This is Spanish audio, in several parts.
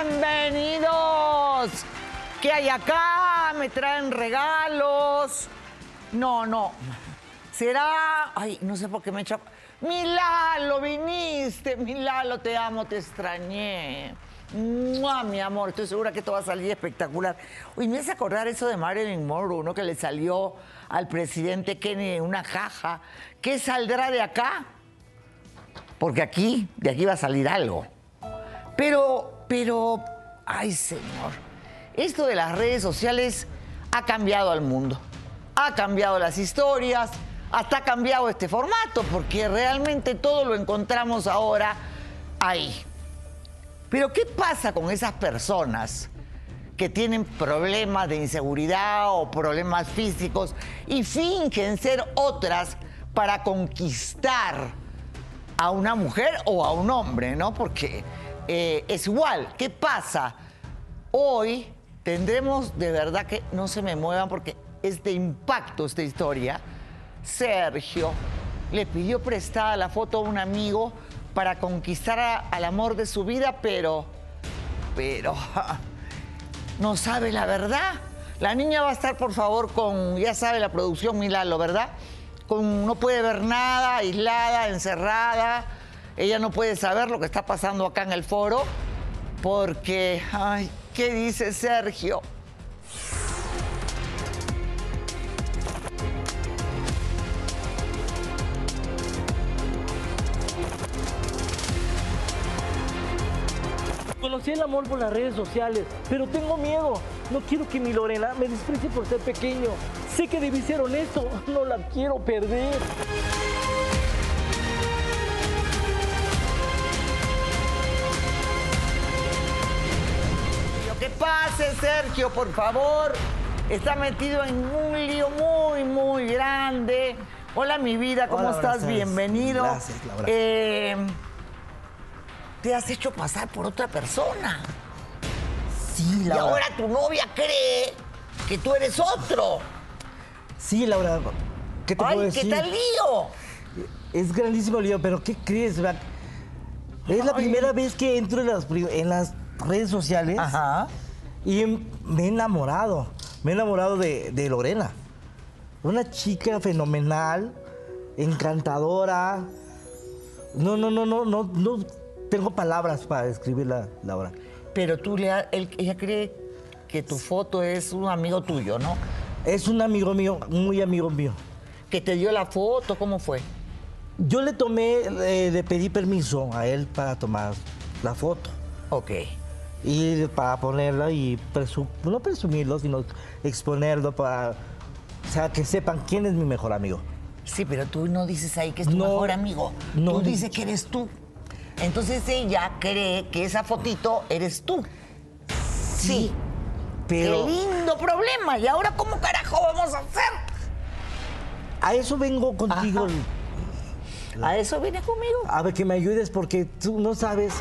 Bienvenidos. ¿Qué hay acá? Me traen regalos. No, no. Será. Ay, no sé por qué me echa. Milalo, viniste. Milalo, te amo, te extrañé. ¡Mua, mi amor, estoy segura que esto va a salir espectacular. Uy, me hace acordar eso de Marilyn Monroe, ¿no? Que le salió al presidente Kennedy en una caja. ¿Qué saldrá de acá? Porque aquí, de aquí va a salir algo. Pero, pero, ay, señor. Esto de las redes sociales ha cambiado al mundo. Ha cambiado las historias, hasta ha cambiado este formato, porque realmente todo lo encontramos ahora ahí. Pero ¿qué pasa con esas personas que tienen problemas de inseguridad o problemas físicos y fingen ser otras para conquistar a una mujer o a un hombre, ¿no? Porque eh, es igual. ¿Qué pasa? Hoy tendremos de verdad que no se me muevan porque es de impacto esta historia. Sergio le pidió prestada la foto a un amigo para conquistar al amor de su vida, pero, pero, no sabe la verdad. La niña va a estar, por favor, con, ya sabe la producción Milalo, ¿verdad? Con, no puede ver nada, aislada, encerrada. Ella no puede saber lo que está pasando acá en el foro, porque, ay, ¿qué dice Sergio? Conocí el amor por las redes sociales, pero tengo miedo. No quiero que mi Lorena me desprecie por ser pequeño. Sé que debí ser honesto, no la quiero perder. Pase, Sergio, por favor. Está metido en un lío muy, muy grande. Hola, mi vida, ¿cómo Hola, estás? Bienvenido. Gracias, Laura. Eh, te has hecho pasar por otra persona. Sí, Y Laura. ahora tu novia cree que tú eres otro. Sí, Laura. ¿Qué te puedo ¡Ay, qué tal lío! Es grandísimo lío, pero ¿qué crees? Es la Ay. primera vez que entro en las, pri- en las redes sociales Ajá. Y me he enamorado. Me he enamorado de, de Lorena. Una chica fenomenal, encantadora. No, no, no, no, no, no tengo palabras para describirla, Laura. Pero tú le ha- él- ella cree que tu foto es un amigo tuyo, ¿no? Es un amigo mío, muy amigo mío. Que te dio la foto, ¿cómo fue? Yo le tomé, eh, le pedí permiso a él para tomar la foto. Ok. Y para ponerla y presu- no presumirlo, sino exponerlo para, o sea, que sepan quién es mi mejor amigo. Sí, pero tú no dices ahí que es tu No, mejor amigo. no. Tú dices que eres tú. Entonces ella cree que esa fotito eres tú. Sí. Pero Qué lindo problema. ¿Y ahora cómo carajo vamos a hacer? a eso vengo contigo, ¿A eso vienes conmigo? a ver que me ayudes porque tú no sabes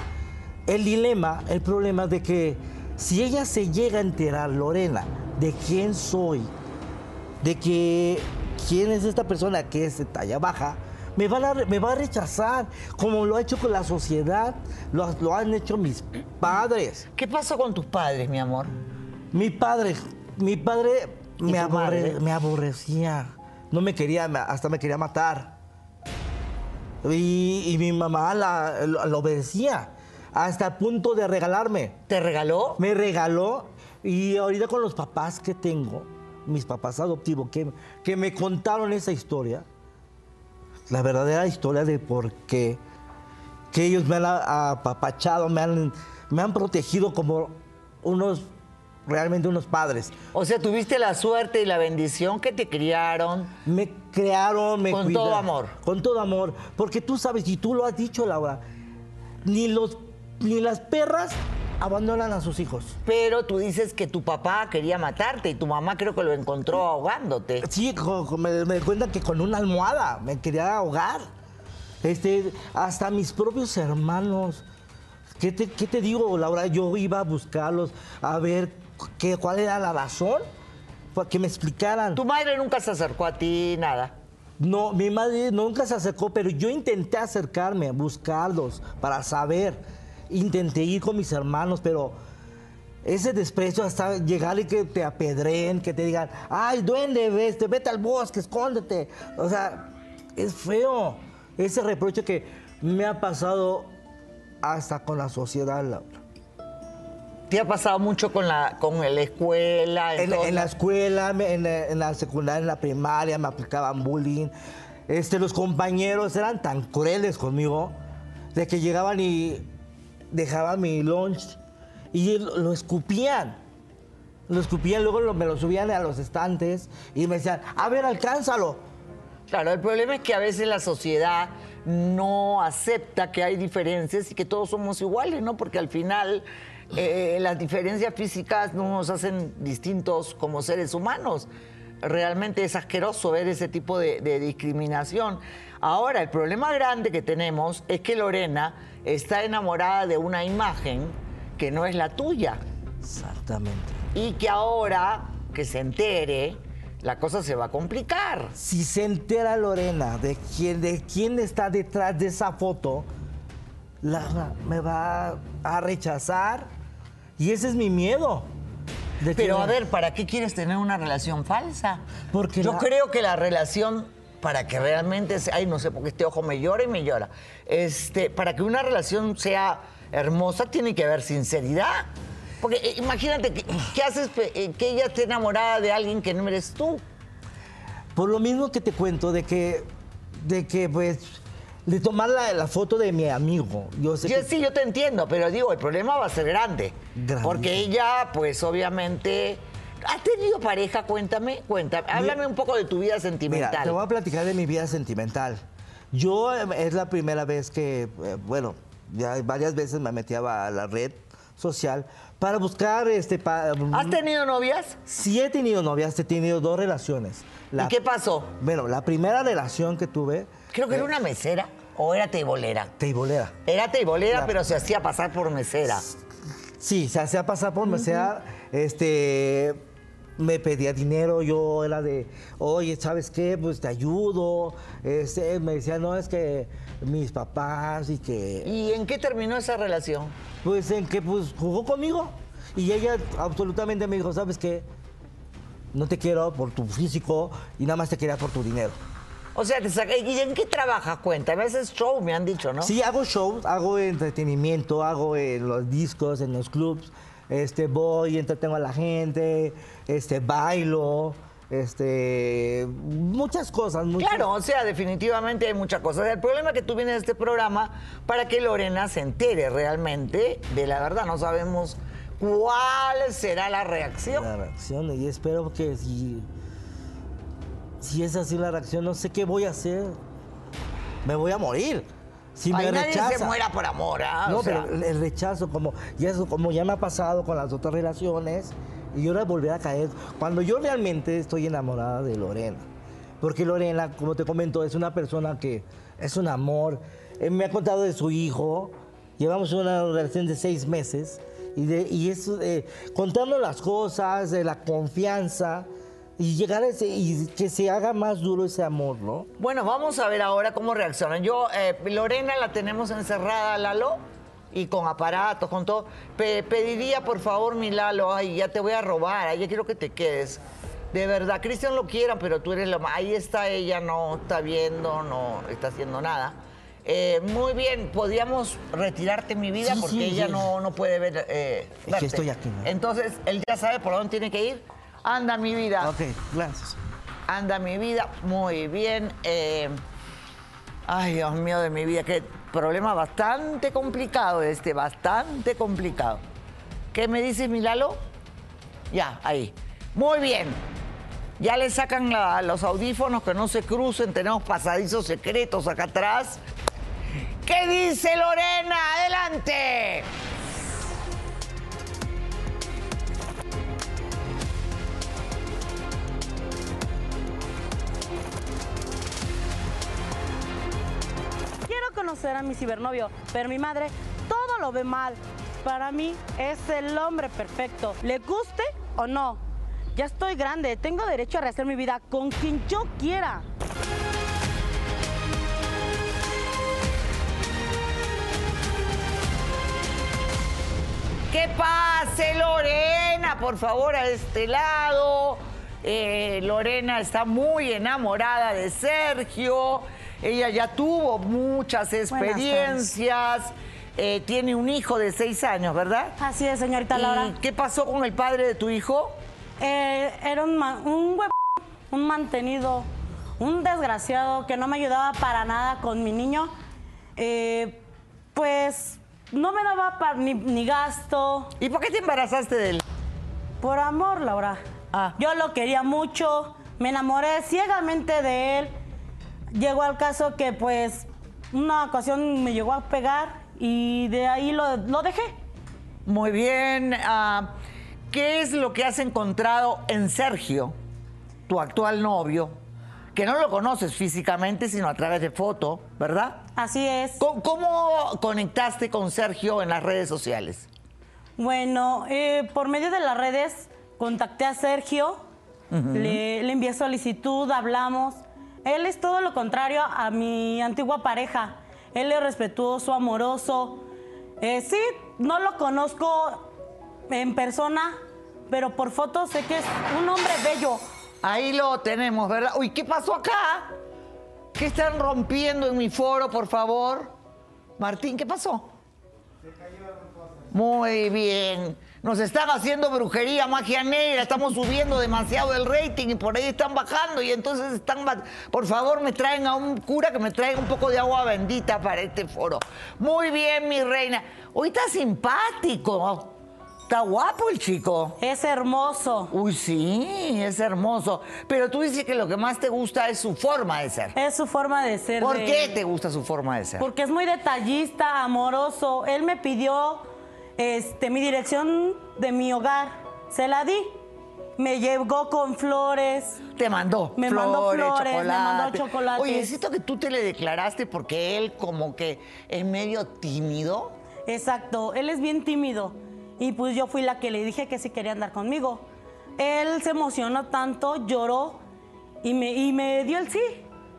el dilema, el problema de que si ella se llega a enterar, Lorena, de quién soy, de que quién es esta persona que es de talla baja, me, a, va a rechazar, como lo ha hecho con la sociedad, lo, lo han hecho mis padres. ¿Qué pasó con tus padres, mi amor? Mi padre, mi padre ¿Y me, aborre- me aborrecía, no me quería, hasta me quería matar. Y, y mi mamá la, lo, lo obedecía, hasta el punto de regalarme. ¿Te regaló? Me regaló y ahorita con los papás que tengo, mis papás adoptivos, que, que me contaron esa historia, la verdadera historia de por qué, que ellos me han apapachado, me han, me han protegido como unos, realmente unos padres. O sea, tuviste la suerte y la bendición que te criaron. Me crearon, me Con cuidaron. todo amor. Con todo amor. Porque tú sabes, y tú lo has dicho, Laura, ni, los, ni las perras abandonan a sus hijos. Pero tú dices que tu papá quería matarte y tu mamá creo que lo encontró ahogándote. Sí, me, me cuentan que con una almohada me quería ahogar. Este, hasta mis propios hermanos. ¿Qué te, qué te digo, Laura? Yo iba a buscarlos a ver qué, cuál era la razón para que me explicaran. Tu madre nunca se acercó a ti, nada. No, mi madre nunca se acercó, pero yo intenté acercarme, buscarlos para saber. Intenté ir con mis hermanos, pero ese desprecio hasta llegar y que te apedreen, que te digan, ay, duende, vete, vete al bosque, escóndete. O sea, es feo. Ese reproche que me ha pasado hasta con la sociedad, Laura. ¿Te ha pasado mucho con la, con la escuela? En, la escuela, me- en, la- en la secundaria, en la primaria, me aplicaban bullying. Este, los compañeros eran tan crueles conmigo de que llegaban y dejaban mi lunch y lo, escupían. Lo escupían, luego me lo subían a los estantes y me decían, a ver, alcánzalo. Claro, el problema es que a veces la sociedad no acepta que hay diferencias y que todos somos iguales, ¿no? Porque al final eh, las diferencias físicas no nos hacen distintos como seres humanos. Realmente es asqueroso ver ese tipo de, de discriminación. Ahora, el problema grande que tenemos es que Lorena está enamorada de una imagen que no es la tuya Exactamente. y que ahora que se entere, la cosa se va a complicar. Si se entera Lorena de quién, de quién está detrás de esa foto, la- me va a rechazar. Y ese es mi miedo. Pero a ver, ¿para qué quieres tener una relación falsa? Porque yo la- creo que la relación para que realmente sea, ay, no sé, porque este ojo me llora y me llora. Este, para que una relación sea hermosa tiene que haber sinceridad. Porque eh, imagínate, ¿qué, qué haces eh, que ella esté enamorada de alguien que no eres tú? Por lo mismo que te cuento de que, de que pues, de tomar la, la foto de mi amigo. Yo sé Yo que- sí, yo te entiendo, pero digo, el problema va a ser grande. Porque ella, pues obviamente. ¿Has tenido pareja? Cuéntame, cuéntame. Háblame un poco de tu vida sentimental. Mira, te voy a platicar de mi vida sentimental. Yo eh, es la primera vez que, eh, bueno, ya varias veces me metía a la red social para buscar, este, pa- ¿Has tenido novias? Sí he tenido novias, he tenido dos relaciones. La- ¿Y qué pasó? Bueno, la primera relación que tuve, Creo que era una mesera o era teibolera. teibolera. Era teibolera, pero se hacía pasar por mesera. Sí, se hacía pasar por mesera, este, me pedía dinero, yo era de, oye, ¿sabes qué? Pues te ayudo. Este, me decía, no, es que mis papás y que, ¿Y en qué terminó esa relación? pues en que pues jugó conmigo. Y ella absolutamente me dijo, ¿sabes qué? No te quiero por tu físico y nada más te quería por tu dinero. O sea, te saca- ¿y en qué trabajas? Cuéntame, haces show, me han dicho, ¿no? Sí, hago shows, hago entretenimiento, hago en los discos, en los clubs. Este, voy, entretengo a la gente, este, bailo, este, muchas cosas. muchas- Claro, o sea, definitivamente hay muchas cosas. El problema es que tú vienes a este programa para que Lorena se entere realmente de la verdad. No sabemos cuál será la reacción. La reacción y espero que si, si es así la reacción, no sé qué voy a hacer. Me voy a morir. Si Ay, me nadie rechaza. se muera por amor, ¿ah? No, O sea, pero el- rechazo, como ya, eso- como ya me ha pasado con las otras relaciones, y ahora volver a caer. Cuando yo realmente estoy enamorada de Lorena. Porque Lorena, como te comento, es una persona que es un amor. Eh, me ha contado de su hijo. Llevamos una relación de seis meses. Y, de, y es eh, contando las cosas, de la confianza. Y llegar a ese. Y que se haga más duro ese amor, ¿no? Bueno, vamos a ver ahora cómo reaccionan. Yo, eh, Lorena la tenemos encerrada, Lalo, y con aparatos, con todo. Pe- pediría, por favor, mi Lalo, ay, ya te voy a robar, ay, ya quiero que te quedes. De verdad, Cristian lo quiera, pero tú eres lo más. Ahí está ella, no está viendo, no está haciendo nada. Eh, muy bien, podríamos retirarte mi vida Sí, porque sí, ella sí. No, no puede ver. eh, que verte. estoy aquí, ¿no? Entonces, él ya sabe por dónde tiene que ir. Anda, mi vida. Ok, gracias. Anda mi vida, muy bien. eh, ay, Dios mío de mi vida, qué problema bastante complicado este, bastante complicado. ¿Qué me dices, Milalo? Ya, ahí. Muy bien. Ya le sacan la- los audífonos que no se crucen, tenemos pasadizos secretos acá atrás. ¿Qué dice Lorena? Adelante. Conocer a mi cibernovio, pero mi madre todo lo ve mal. Para mí es el hombre perfecto, le guste o no. Ya estoy grande, tengo derecho a rehacer mi vida con quien yo quiera. ¿Qué pase, Lorena? Por favor, a este lado. Eh, Lorena está muy enamorada de Sergio. Ella ya tuvo muchas experiencias. Eh, tiene un hijo de seis años, ¿verdad? Así es, señorita Laura. ¿Y qué pasó con el padre de tu hijo? Eh, era un, ma- un hue- un mantenido, un desgraciado que no me ayudaba para nada con mi niño. Eh, pues no me daba ni, ni gasto. ¿Y por qué te embarazaste de él? Por amor, Laura. Ah. Yo lo quería mucho, me enamoré ciegamente de él. Llegó al caso que pues una ocasión me llegó a pegar y de ahí lo, lo dejé. Muy bien. ah, ¿Qué es lo que has encontrado en Sergio, tu actual novio? Que no lo conoces físicamente, sino a través de foto, ¿verdad? Así es. ¿Cómo, cómo conectaste con Sergio en las redes sociales? Bueno, eh, por medio de las redes contacté a Sergio, le, le envié solicitud, hablamos. Él es todo lo contrario a mi antigua pareja. Él es respetuoso, amoroso. Eh, sí, no lo conozco en persona, pero por fotos sé que es un hombre bello. Ahí lo tenemos, ¿verdad? Uy, ¿qué pasó acá? ¿Qué están rompiendo en mi foro, por favor? Martín, ¿qué pasó? Muy bien. Nos están haciendo brujería, magia negra, estamos subiendo demasiado el rating y por ahí están bajando y entonces están... Por favor, me traen a un cura que me traiga un poco de agua bendita para este foro. Muy bien, mi reina. Hoy está simpático. Está guapo el chico. Es hermoso. Uy, sí, es hermoso. Pero tú dices que lo que más te gusta es su forma de ser. Es su forma de ser. ¿Por de- qué te gusta su forma de ser? Porque es muy detallista, amoroso. Él me pidió este, mi dirección de mi hogar. Se la di. Me llegó con flores. Te mandó Me flores, mandó flores, me mandó chocolate. Oye, siento que tú te le declaraste porque él como que es medio tímido. Exacto. Él es bien tímido. Y pues yo fui la que le dije que sí quería andar conmigo. Él se emocionó tanto, lloró y me, y me dio el sí.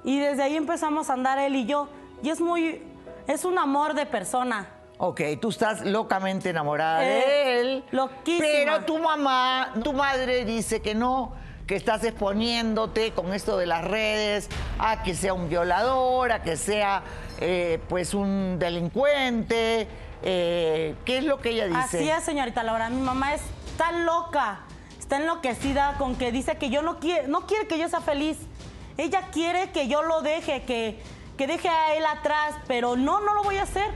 Y desde ahí empezamos a andar él y yo. Y es muy. Es un amor de persona. Ok, tú estás locamente enamorada Eh, de él. loquísima. Pero tu mamá, tu madre dice que no, que estás exponiéndote con esto de las redes a que sea un violador, a que sea eh, pues un delincuente. Eh, ¿Qué es lo que ella dice? Así es, señorita Laura. Mi mamá está loca, está enloquecida con que dice que yo no quiere, no quiere que yo sea feliz. Ella quiere que yo lo deje, que, que deje a él atrás, pero no, no lo voy a hacer.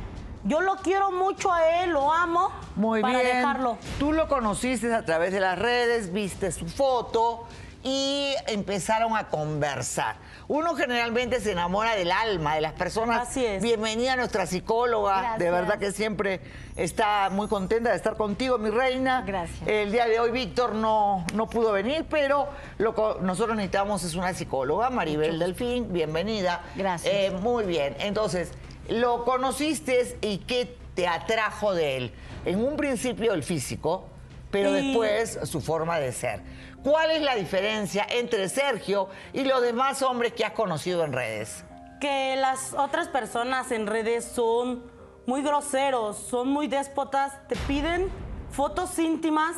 Yo lo quiero mucho a él, lo amo Muy para bien. dejarlo. Tú lo conociste a través de las redes, viste su foto y empezaron a conversar. Uno generalmente se enamora del alma de las personas. Así es. Bienvenida a nuestra psicóloga. De verdad que siempre está muy contenta de estar contigo, mi reina. Gracias. El día de hoy Víctor no, no pudo venir, pero lo que nosotros necesitamos es una psicóloga, Maribel Delfín. Bienvenida. Gracias. Eh, muy bien. Entonces, lo conociste y qué te atrajo de él. En un principio el físico, pero después su forma de ser. ¿Cuál es la diferencia entre Sergio y los demás hombres que has conocido en redes? Que las otras personas en redes son muy groseros, son muy déspotas, te piden fotos íntimas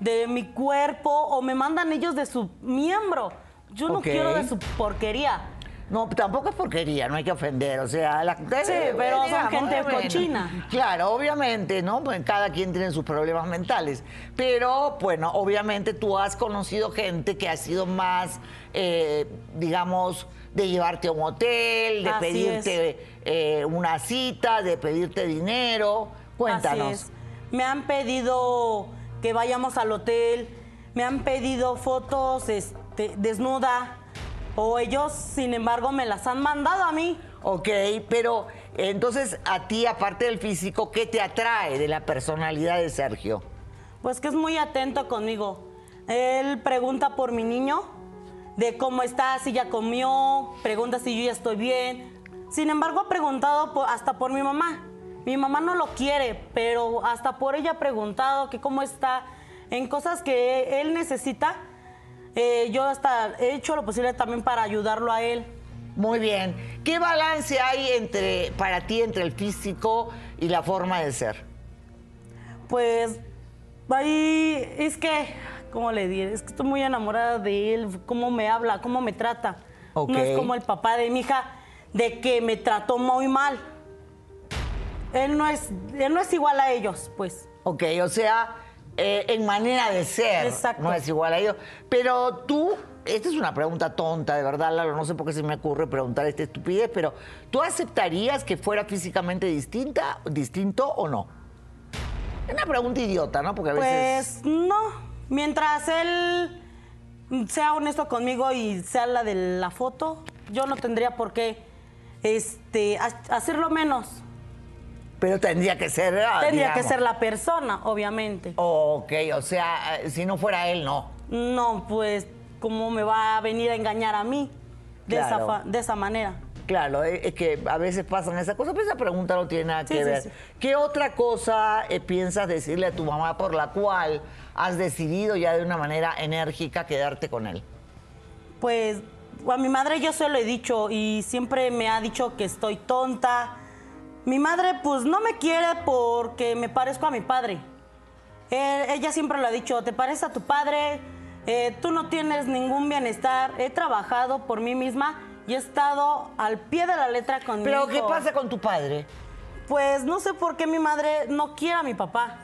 de mi cuerpo o me mandan ellos de su miembro. Yo no quiero de su porquería. No, tampoco es porquería, no hay que ofender, o sea, la, eh, pero son gente cochina. Claro, obviamente, ¿no? Pues cada quien tiene sus problemas mentales, pero bueno, obviamente tú has conocido gente que ha sido más, eh, digamos, de llevarte a un hotel, de Así pedirte eh, una cita, de pedirte dinero. Cuéntanos. Así es. Me han pedido que vayamos al hotel, me han pedido fotos este, desnuda, o ellos, sin embargo, me las han mandado a mí. Ok, pero entonces a ti, aparte del físico, ¿qué te atrae de la personalidad de Sergio? Pues que es muy atento conmigo. Él pregunta por mi niño, de cómo está, si ya comió, pregunta si yo ya estoy bien. Sin embargo, ha preguntado por- hasta por mi mamá. Mi mamá no lo quiere, pero hasta por ella ha preguntado que cómo está. En cosas que él necesita, eh, yo hasta he hecho lo posible también para ayudarlo a él. Muy bien. ¿Qué balance hay entre para ti entre el físico y la forma de ser? Pues ahí es que, ¿cómo le diré? Es que estoy muy enamorada de él, cómo me habla, cómo me trata. No es como el papá de mi hija, de que me trató muy mal. Él no es, él no es igual a ellos, pues. Ok, o sea, eh, en manera de ser, Exacto. no es igual a ellos. Pero tú, esta es una pregunta tonta, de verdad, Lalo, no sé por qué se me ocurre preguntar esta estupidez, pero ¿tú aceptarías que fuera físicamente distinta, distinto o no? Es una pregunta idiota, ¿no? Porque a veces... Pues no, mientras él sea honesto conmigo y sea la de la foto, yo no tendría por qué este, ha- hacerlo menos. Pero tendría que ser... ah, Tendría que ser la persona, obviamente. Ok, o sea, eh, si no fuera él, no. No, pues, ¿cómo me va a venir a engañar a mí de, esa, Claro. fa- de esa manera? Claro, eh, es que a veces pasan esas cosas, pero esa pregunta no tiene nada que sí, ver. sí. ¿Qué otra cosa eh, piensas decirle a tu mamá por la cual has decidido ya de una manera enérgica quedarte con él? Pues a mi madre yo se lo he dicho y siempre me ha dicho que estoy tonta. Mi madre pues no me quiere porque me parezco a mi padre. Eh, ella siempre lo ha dicho, te pareces a tu padre, eh, tú no tienes ningún bienestar, he trabajado por mí misma y he estado al pie de la letra con Pero mi ¿qué hijo. pasa con tu padre? Pues no sé por qué mi madre no quiere a mi papá.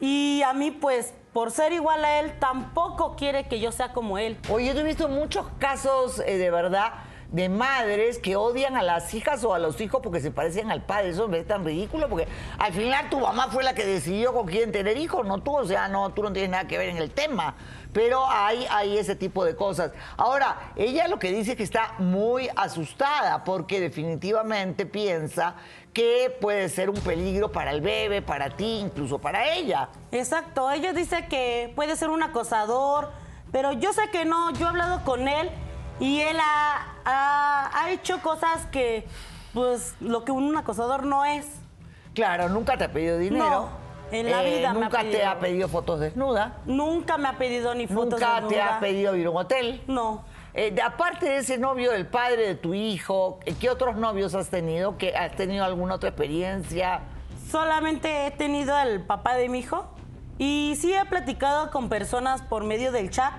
Y a mí pues por ser igual a él tampoco quiere que yo sea como él. Oye, yo he visto muchos casos eh, de verdad de madres que odian a las hijas o a los hijos porque se parecen al padre. Eso me es tan ridículo porque al final tu mamá fue la que decidió con quién tener hijos, no tú. O sea, no, tú no tienes nada que ver en el tema. Pero hay, hay ese tipo de cosas. Ahora, ella lo que dice es que está muy asustada porque definitivamente piensa que puede ser un peligro para el bebé, para ti, incluso para ella. Exacto, ella dice que puede ser un acosador, pero yo sé que no, yo he hablado con él y él ha, ha- ha hecho cosas que, pues, lo que un acosador no es. Claro, nunca te ha pedido dinero. No, en la Eh, vida me ha Nunca te ha pedido fotos desnuda. Nunca me ha pedido ni fotos Nunca te desnuda. ha pedido ir a un hotel. No. Eh, de- aparte de ese novio del padre de tu hijo, eh, ¿qué otros novios has tenido? ¿Que ¿Has tenido alguna otra experiencia? Solamente he tenido al papá de mi hijo y sí he platicado con personas por medio del chat.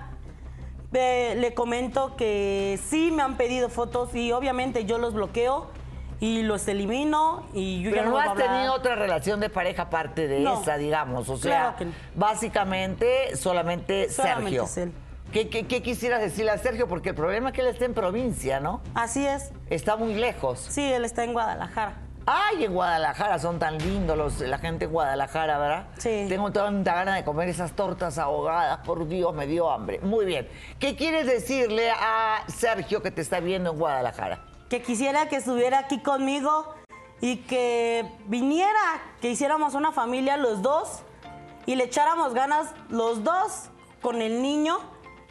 Eh, le comento que sí me han pedido fotos y obviamente yo los bloqueo y los elimino y yo ya Pero no vuelvo a has tenido otra relación de pareja aparte de No. esa, digamos. O sea, Claro que no. básicamente solamente, Solamente Sergio. él. ¿Qué, qué, qué quisieras decirle a Sergio? Porque el problema es que él está en provincia, ¿no? Así es. Está muy lejos. Sí, él está en Guadalajara. Ay, en Guadalajara son tan lindos los, la gente en Guadalajara, ¿verdad? Sí. Tengo tanta ganas de comer esas tortas ahogadas, por Dios, me dio hambre. Muy bien. ¿Qué quieres decirle a Sergio que te está viendo en Guadalajara? Que quisiera que estuviera aquí conmigo y que viniera, que hiciéramos una familia los dos y le echáramos ganas los dos con el niño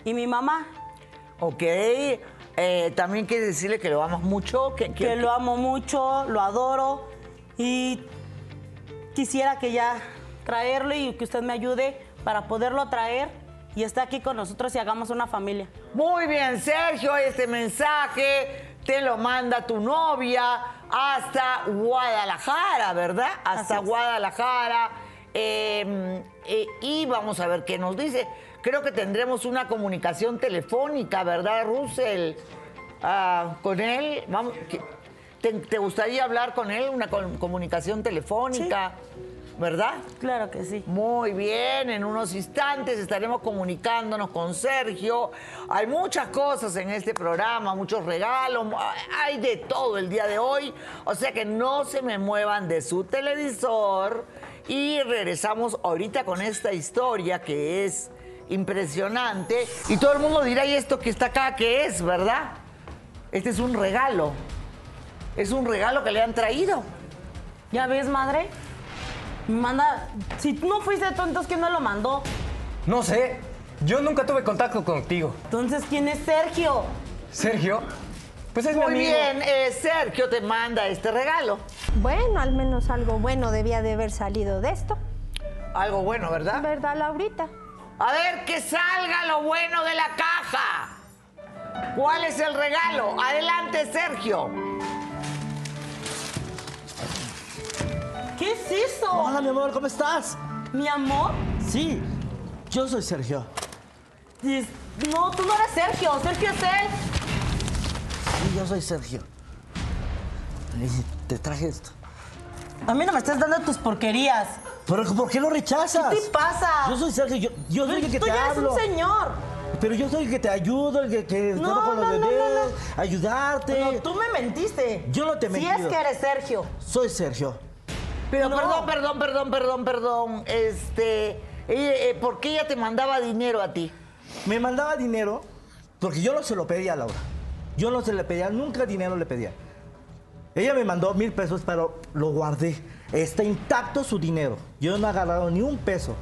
y mi mamá. Ok. Eh, También quieres decirle que lo amas mucho. Que, que- que lo amo mucho, lo adoro y quisiera que ya traerlo y que usted me ayude para poderlo traer y esté aquí con nosotros y hagamos una familia. Muy bien, Sergio, este mensaje te lo manda tu novia hasta Guadalajara, ¿verdad? Hasta. Guadalajara. Eh, eh, y vamos a ver qué nos dice. Creo que tendremos una comunicación telefónica, ¿verdad, Russell? Ah, con él. Vamos, ¿qué- ¿te, te gustaría hablar con él? Una com- comunicación telefónica, ¿verdad? Claro que sí. Muy bien, en unos instantes estaremos comunicándonos con Sergio. Hay muchas cosas en este programa, muchos regalos, hay de todo el día de hoy. O sea que no se me muevan de su televisor y regresamos ahorita con esta historia que es impresionante. Y todo el mundo dirá, ¿y esto que está acá qué es, verdad? Este es un regalo. Es un regalo que le han traído. ¿Ya ves, madre? Me Manda, si tú no fuiste tonto, ¿quién me lo mandó? No sé, yo nunca tuve contacto contigo. Entonces, ¿quién es Sergio? Sergio, pues es mi Muy amigo. bien, eh, Sergio te manda este regalo. Bueno, al menos algo bueno debía de haber salido de esto. Algo bueno, ¿verdad? ¿Verdad, Laurita? A ver, que salga lo bueno de la caja. ¿Cuál es el regalo? Adelante, Sergio. ¿Qué es eso? Hola, mi amor, ¿cómo estás? Mi amor. Sí, yo soy Sergio. Dis- No, tú no eres Sergio. Sergio es él. Sí, yo soy Sergio. Y te traje esto. A mí no me estás dando tus porquerías. ¿Pero por qué lo rechazas? ¿Qué te pasa? Yo soy Sergio, yo, yo soy el que tú te ya eres hablo. un señor. Pero yo soy el que te ayudo, el que, que No, con los no, bebés, no, ayudarte. No, tú me mentiste. Yo no te he Si mentido. es que eres Sergio. Soy Sergio. Pero perdón, perdón, perdón, perdón, perdón. Este, eh, eh, ¿por qué ella te mandaba dinero a ti? Me mandaba dinero porque yo no se lo pedía a Laura. Yo no se le pedía, nunca dinero le pedía. Ella me mandó mil pesos, pero lo guardé. Está intacto su dinero. Yo no he agarrado ni un peso.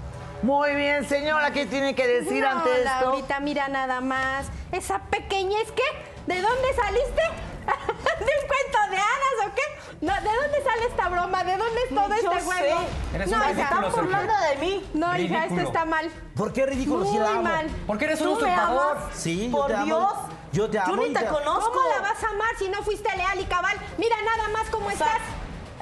Muy bien, señora, ¿qué tiene que decir no, ante esto? Laurita, mira nada más. Esa pequeña es que, ¿de dónde saliste? ¿De un cuento de hadas o qué? No, ¿De dónde sale esta broma? ¿De dónde es todo Yo este sé. juego? Eres no, hija, Están burlando de mí. no, hija, esto está mal. ¿Por qué ridículo si Muy la amo? mal. Porque eres un usurpador. Sí, yo Por te amo. Dios. Yo te amo Yo ni te te- conozco. ¿Cómo la vas a amar si no fuiste leal y cabal? Mira nada más cómo sea, estás.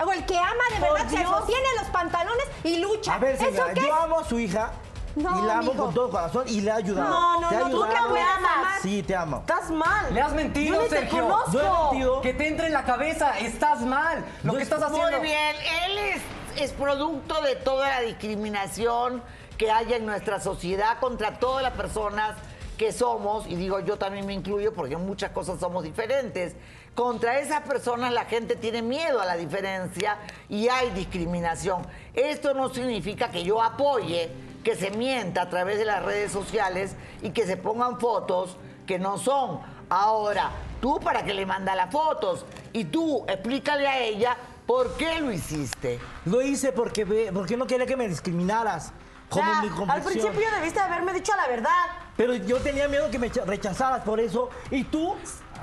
O el que ama de verdad se sostiene los pantalones y lucha. A ver, ¿Eso señora, qué yo amo a su hija No, y la amo con todo corazón y le he ayudado. No, no, ¿Te no, tú ayudado? no me amas. Sí, te amo. Estás mal. Le has mentido, Yo ni Sergio. te conozco. No he mentido. Que te entre en la cabeza, estás mal. Lo No que es- estás haciendo. Muy bien, él es, es producto de toda la discriminación que haya en nuestra sociedad contra todas las personas que somos, y digo yo también me incluyo porque en muchas cosas somos diferentes. Contra esas personas la gente tiene miedo a la diferencia y hay discriminación. Esto no significa que yo apoye que se mienta a través de las redes sociales y que se pongan fotos que no son. Ahora, tú para que le manda las fotos y tú explícale a ella por qué lo hiciste. Lo hice porque, porque no quería que me discriminaras. Como Ya, mi al principio debiste haberme dicho la verdad. Pero yo tenía miedo que me cha- rechazaras por eso. Y tú,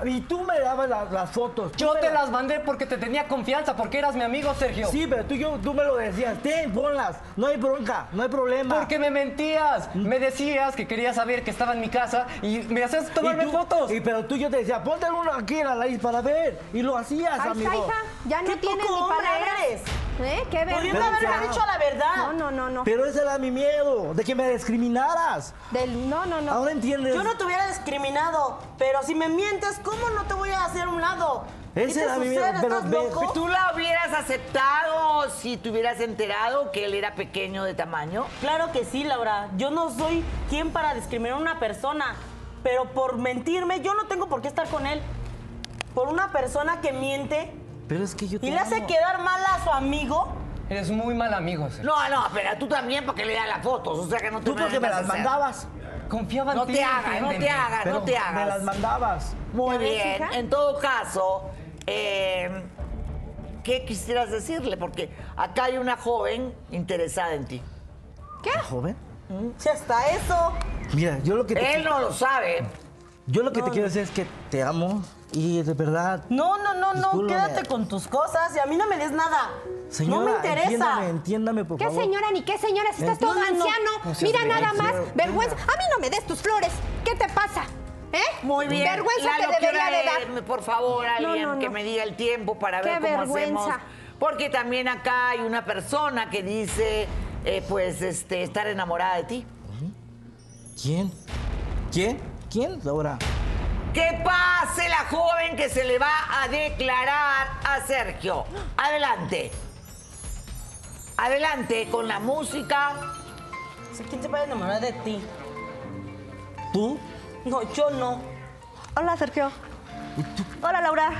y tú me dabas la- las fotos. Yo te la- las mandé porque te tenía confianza, porque eras mi amigo, Sergio. Sí, pero tú, yo, tú me lo decías. Ten, ponlas. No hay bronca, no hay problema. Porque me mentías. Me decías que querías saber que estaba en mi casa y me hacías Y tomarme tú- fotos. Y, pero tú yo te decía, ponte uno aquí en la nariz para ver. Y lo hacías, está, amigo. hija. Ya no Qué tienes ni palabras. eres. ¿Eh? Qué vergüenza. haberme ya. dicho la verdad. No, no, no, no. Pero ese era mi miedo, de que me discriminaras. Del, no, no, no. Ahora entiendes. Yo no te hubiera discriminado, pero si me mientes, ¿cómo no te voy a hacer a un lado? ¿Qué Ese era mi sucede? miedo, pero ¿Estás ve- loco? ¿Tú la hubieras aceptado si te hubieras enterado que él era pequeño de tamaño? Claro que sí, Laura. Yo no soy quien para discriminar a una persona, pero por mentirme, yo no tengo por qué estar con él. Por una persona que miente Pero es que yo te y le hace amo. quedar mal a su amigo. Eres muy mal amigo, Sergio. No, no, pero tú también porque le das las fotos, o sea que no te Tú porque me las hacer. mandabas. Confiaba en No ti. te hagas, no te hagas, no te Me hagas. las mandabas. Muy ¿Ya ves, bien. hija? En todo caso, eh, ¿qué quisieras decirle? Porque acá hay una joven interesada en ti. Joven. Si hasta eso. Mira, yo lo que te, Él no lo sabe. yo lo que te quiero decir es que te amo y de verdad. No, no, no, no. Quédate con tus cosas y a mí no me des nada. Señora, no me interesa. entiéndame, entiéndame, por ¿Qué favor. señora ni qué señora? Si estás todo No, no, no. anciano. No Mira nada más. Vergüenza. A mí no me des tus flores. ¿Qué te pasa? ¿Eh? Muy bien. Vergüenza Lalo, te ¿qué debería de dar. Por favor, alguien no, que no. me diga el tiempo para Qué ver cómo vergüenza. hacemos. Porque también acá hay una persona que dice, eh, pues, este, estar enamorada de ti. ¿Quién? ¿Quién? ¿Quién? Laura. Que pase la joven que se le va a declarar a Sergio. Adelante. Adelante con la música. ¿Quién se puede enamorar de ti? ¿Tú? No, yo no. Hola, Sergio. Hola, Laura.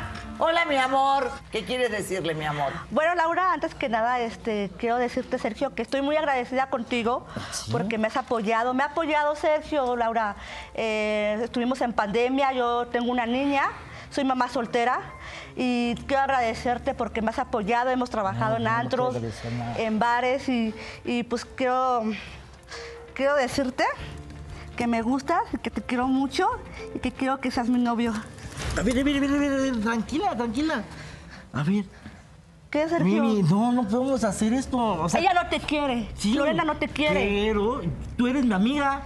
Hola, mi amor. ¿Qué quieres decirle, mi amor? Bueno, Laura, antes que nada, este, quiero decirte, Sergio, que estoy muy agradecida contigo porque me has apoyado. Me ha apoyado, Sergio, Laura. Eh, estuvimos en pandemia, yo tengo una niña, soy mamá soltera y quiero agradecerte porque me has apoyado. Hemos trabajado en no, antros, en bares y, y, pues quiero, quiero decirte que me gustas y que te quiero mucho y que quiero que seas mi novio. A ver, a ver, a ver, a ver, a ver, tranquila, tranquila. A ver, ¿Qué, Sergio? Mimi, no, no podemos hacer esto. O sea, Ella no te quiere. sí, Lorena no te quiere. Pero tú eres mi amiga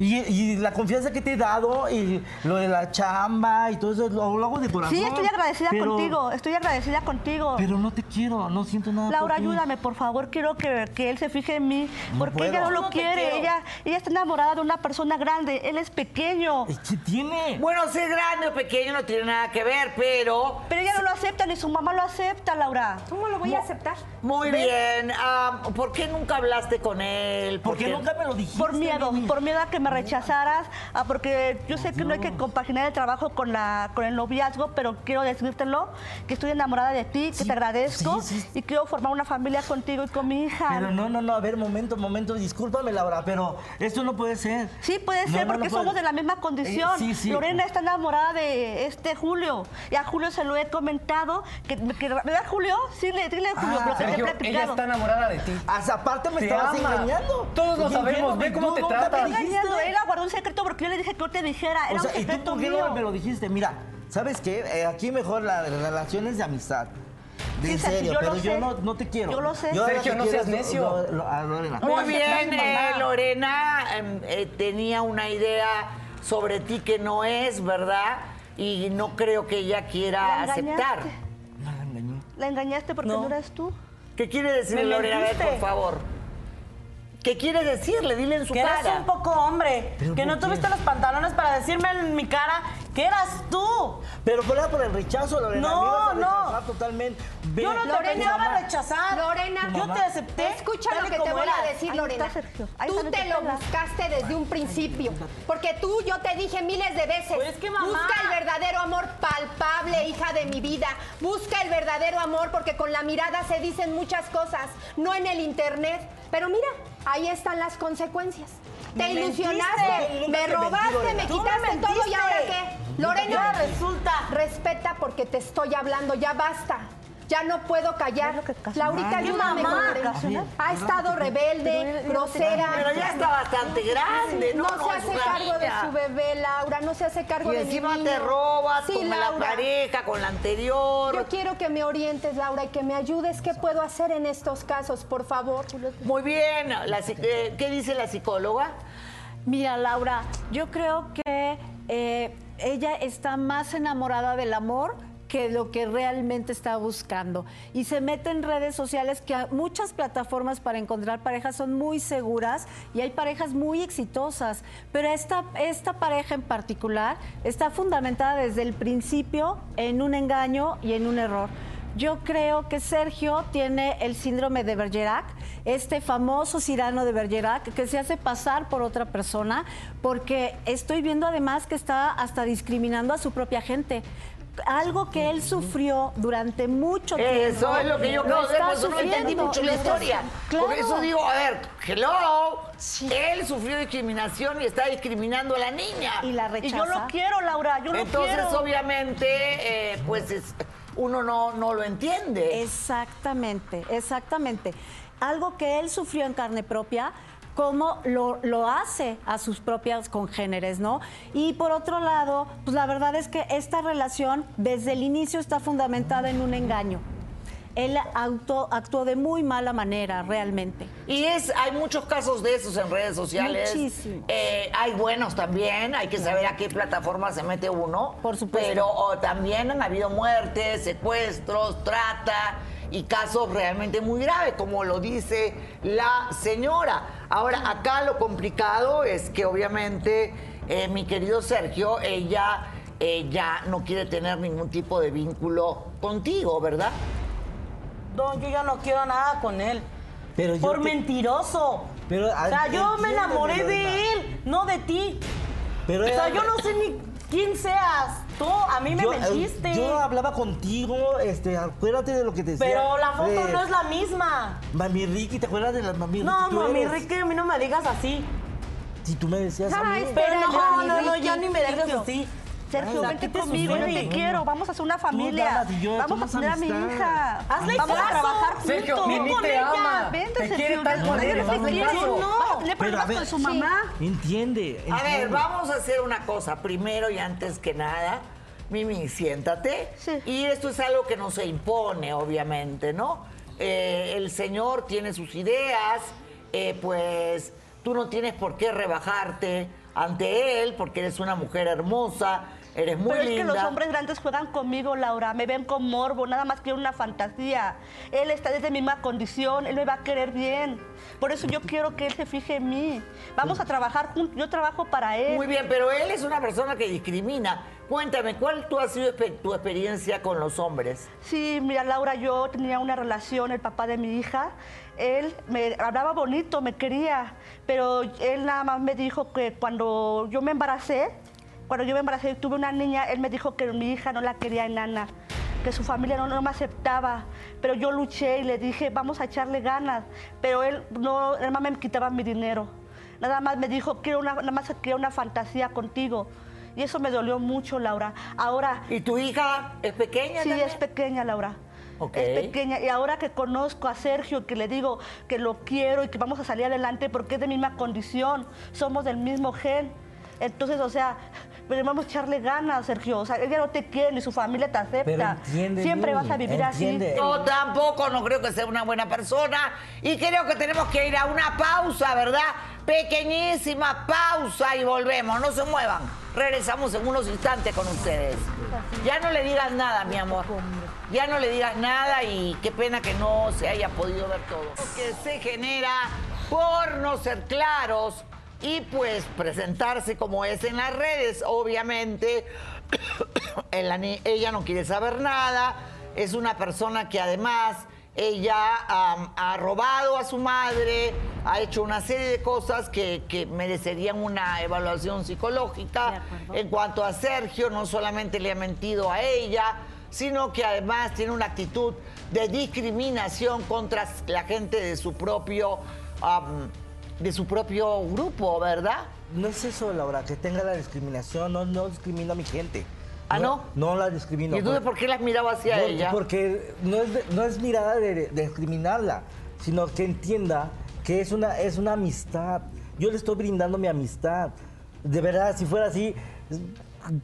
Y, y la confianza que te he dado y lo de la chamba y todo eso lo, lo hago de corazón. Sí, estoy agradecida pero- contigo, estoy agradecida contigo. Pero no te quiero, no siento nada. Laura, por ayúdame, por favor. Quiero que, que él se fije en mí. No porque puedo. ella no lo No quiere. Ella, ella está enamorada de una persona grande. Él es pequeño. ¿Y ¿Qué tiene? Bueno, ser grande o pequeño no tiene nada que ver, pero Pero ella no lo acepta, ni su mamá lo acepta, Laura. ¿Cómo lo voy a aceptar? muy bien. ah, ¿Por qué nunca hablaste con él? ¿Por qué qué- nunca me lo dijiste? Por miedo, por miedo a que me rechazaras, ah, porque yo sé que no hay que compaginar el trabajo con, la, con el noviazgo, pero quiero decírtelo, que estoy enamorada de ti, que Sí, te agradezco sí, sí. y quiero formar una familia contigo y con mi hija. Pero no, no, no, a ver, momento, momento, discúlpame, Laura, pero esto no puede ser. Sí, puede ser, no, porque no somos de la misma condición. Eh, sí, sí. Lorena está enamorada de este Julio. Y a Julio se lo he comentado. Que, que, ¿Verdad, Julio? Sí, le, dile a Julio, Ah, lo que te he ella está enamorada de ti. Hasta aparte me Te estabas ama. engañando. Todos lo sabemos, ve cómo te nunca me Él guardó un secreto porque yo le dije que no te dijera. Era O sea, un ¿y tú secreto por qué mío. no me lo dijiste? Mira, ¿sabes qué? Eh, aquí mejor las relaciones de amistad. De Sí, en serio, yo pero yo sé. no, no te quiero. Yo lo sé. Yo Sergio, no seas necio. lo- lo- a Lorena. Muy bien, eh. Lorena em, eh, tenía una idea sobre ti que no es, ¿verdad? Y no creo que ella quiera La engañaste. aceptar. No la engañé. La engañaste porque no, No. eres tú. ¿Qué quiere decirle, Me Lorena? A ver, por favor. ¿Qué quiere decirle? Dile en su Que eres cara. un poco hombre. ¿Pero Que no qué? tuviste los pantalones para decirme en mi cara que eras tú. Pero por, por el rechazo, Lorena. No, me ibas a no. totalmente. Ve- Yo no te Lorena, mamá. rechazar. Lorena, yo te acepté. Escucha lo que te voy a decir, Lorena. Tú te lo buscaste desde un principio. Porque tú, yo te dije miles de veces. Pues es que, mamá. Busca el verdadero amor palpable, hija de mi vida. Busca el verdadero amor porque con la mirada se dicen muchas cosas, no en el internet. Pero mira, ahí están las consecuencias. Te ilusionaste, me robaste, me quitaste todo y ahora qué. Lorena, resulta. respeta porque te estoy hablando, ya basta. Ya no puedo callar. Laurita, Lorena. Bien, Ha estado rebelde, grosera. Pero ya está bastante grande, ¿no? No, se hace cargo de su bebé, Laura. No se hace cargo Y de mi encima niño. te robas Sí, con la pareja, con la anterior. Yo quiero que me orientes, Laura, y que me ayudes. ¿Qué puedo hacer en estos casos, por favor? Muy bien. La eh, ¿Qué dice la psicóloga? Mira, Laura, yo creo que eh, ella está más enamorada del amor que lo que realmente está buscando. Y se mete en redes sociales que muchas plataformas para encontrar parejas son muy seguras y hay parejas muy exitosas. Pero esta, esta pareja en particular está fundamentada desde el principio en un engaño y en un error. Yo creo que Sergio tiene el síndrome de Bergerac, este famoso Cirano de Bergerac, que se hace pasar por otra persona, porque estoy viendo además que está hasta discriminando a su propia gente. Algo que él sufrió durante mucho tiempo. Eso es lo que yo creo, por eso no entendí mucho la historia. Por Claro. eso digo, a ver, hello, él sufrió discriminación y está discriminando a la niña. Y la Y rechaza. yo lo quiero, Laura. Yo lo Entonces, quiero. obviamente, eh, pues es- uno no, no lo entiende. Exactamente, exactamente. Algo que él sufrió en carne propia, cómo lo, lo hace a sus propias congéneres, ¿no? Y por otro lado, pues la verdad es que esta relación desde el inicio está fundamentada en un engaño. Él auto, actuó de muy mala manera, realmente. Y es, hay muchos casos de esos en redes sociales. Muchísimos. Eh, hay buenos también, hay que saber a qué plataforma se mete uno. Por supuesto. Pero oh, también han habido muertes, secuestros, trata y casos realmente muy graves, como lo dice la señora. Ahora, acá lo complicado es que obviamente eh, mi querido Sergio, ella eh, ya no quiere tener ningún tipo de vínculo contigo, ¿verdad? No, yo ya no quiero nada con él. Pero yo Por te- mentiroso. Pero, o sea, yo me enamoré de él, no de ti. Pero o sea, era- yo no sé ni quién seas. Tú, a mí me yo, eh, mentiste. yo hablaba contigo, este, acuérdate de lo que te decía. Pero la foto de no es la misma. Mami Ricky, ¿te acuerdas de la Mami No, Ricky? Tú mami, eres. Ricky, a mí no me digas así. Si tú me decías a Ay, mí. Pero no, no, no, ya ni me digas así. Sergio, Ay, vente conmigo, yo te quiero. Vamos a hacer una familia. Yo Vamos a tener a mi hija. Hazle Vamos a trabajar juntos. Sergio, Mimi te ella. ama. Vente, te Sergio. No. Vas a tener problemas ver, con su mamá. Entiende. A ver, vamos a hacer una cosa. Primero y antes que nada, Mimi, siéntate. Sí. Y esto es algo que no se impone, obviamente, ¿no? Eh, el señor tiene sus ideas, eh, pues tú no tienes por qué rebajarte ante él, porque eres una mujer hermosa, eres muy Pero es que los hombres grandes juegan conmigo, Laura. Me ven con morbo, nada más que una fantasía. Él está desde mi misma condición, él me va a querer bien. Por eso yo quiero que él se fije en mí. Vamos a trabajar juntos, yo trabajo para él. Muy bien, pero él es una persona que discrimina. Cuéntame, ¿cuál tú ha sido tu experiencia con los hombres? Sí, mira, Laura, yo tenía una relación, el papá de mi hija. Él me hablaba bonito, me quería, pero él nada más me dijo que cuando yo me embaracé, cuando yo me embaracé y tuve una niña, él me dijo que mi hija no la quería enana, que su familia no, no me aceptaba. Pero yo luché y le dije, vamos a echarle ganas. Pero él no, él nada más me quitaba mi dinero. Nada más me dijo, quiero una, nada más quiero una fantasía contigo. Y eso me dolió mucho, Laura. Ahora, ¿Y tu hija es pequeña? Sí, también? es pequeña, Laura. Ok. Es pequeña. Y ahora que conozco a Sergio, que le digo que lo quiero y que vamos a salir adelante porque es de misma condición, somos del mismo gen. Entonces, o sea, pero vamos a echarle ganas, Sergio. O sea, ella no te quiere ni su familia te acepta. Pero entiende, Siempre vas a vivir entiende. así. Yo tampoco no creo que sea una buena persona y creo que tenemos que ir a una pausa, ¿verdad? Pequeñísima pausa y volvemos. No se muevan. Regresamos en unos instantes con ustedes. Ya no le digas nada, mi amor. Ya no le digas nada y qué pena que no se haya podido ver todo. Que se genera por no ser claros y pues presentarse como es en las redes, obviamente. Ella no quiere saber nada, es una persona que además ella ha robado a su madre, ha hecho una serie de cosas que, que merecerían una evaluación psicológica. En cuanto a Sergio, no solamente le ha mentido a ella, sino que además tiene una actitud de discriminación contra la gente de su propio, de su propio grupo, ¿verdad? No es eso, Laura, que tenga la discriminación, no, no discrimino a mi gente. ¿Ah, no? No la discrimino. ¿Y entonces por qué las miraba hacia No, ella? Porque no es, de- no es mirada de, de discriminarla, sino que entienda que es una, es una amistad. Yo le estoy brindando mi amistad. De verdad, si fuera así,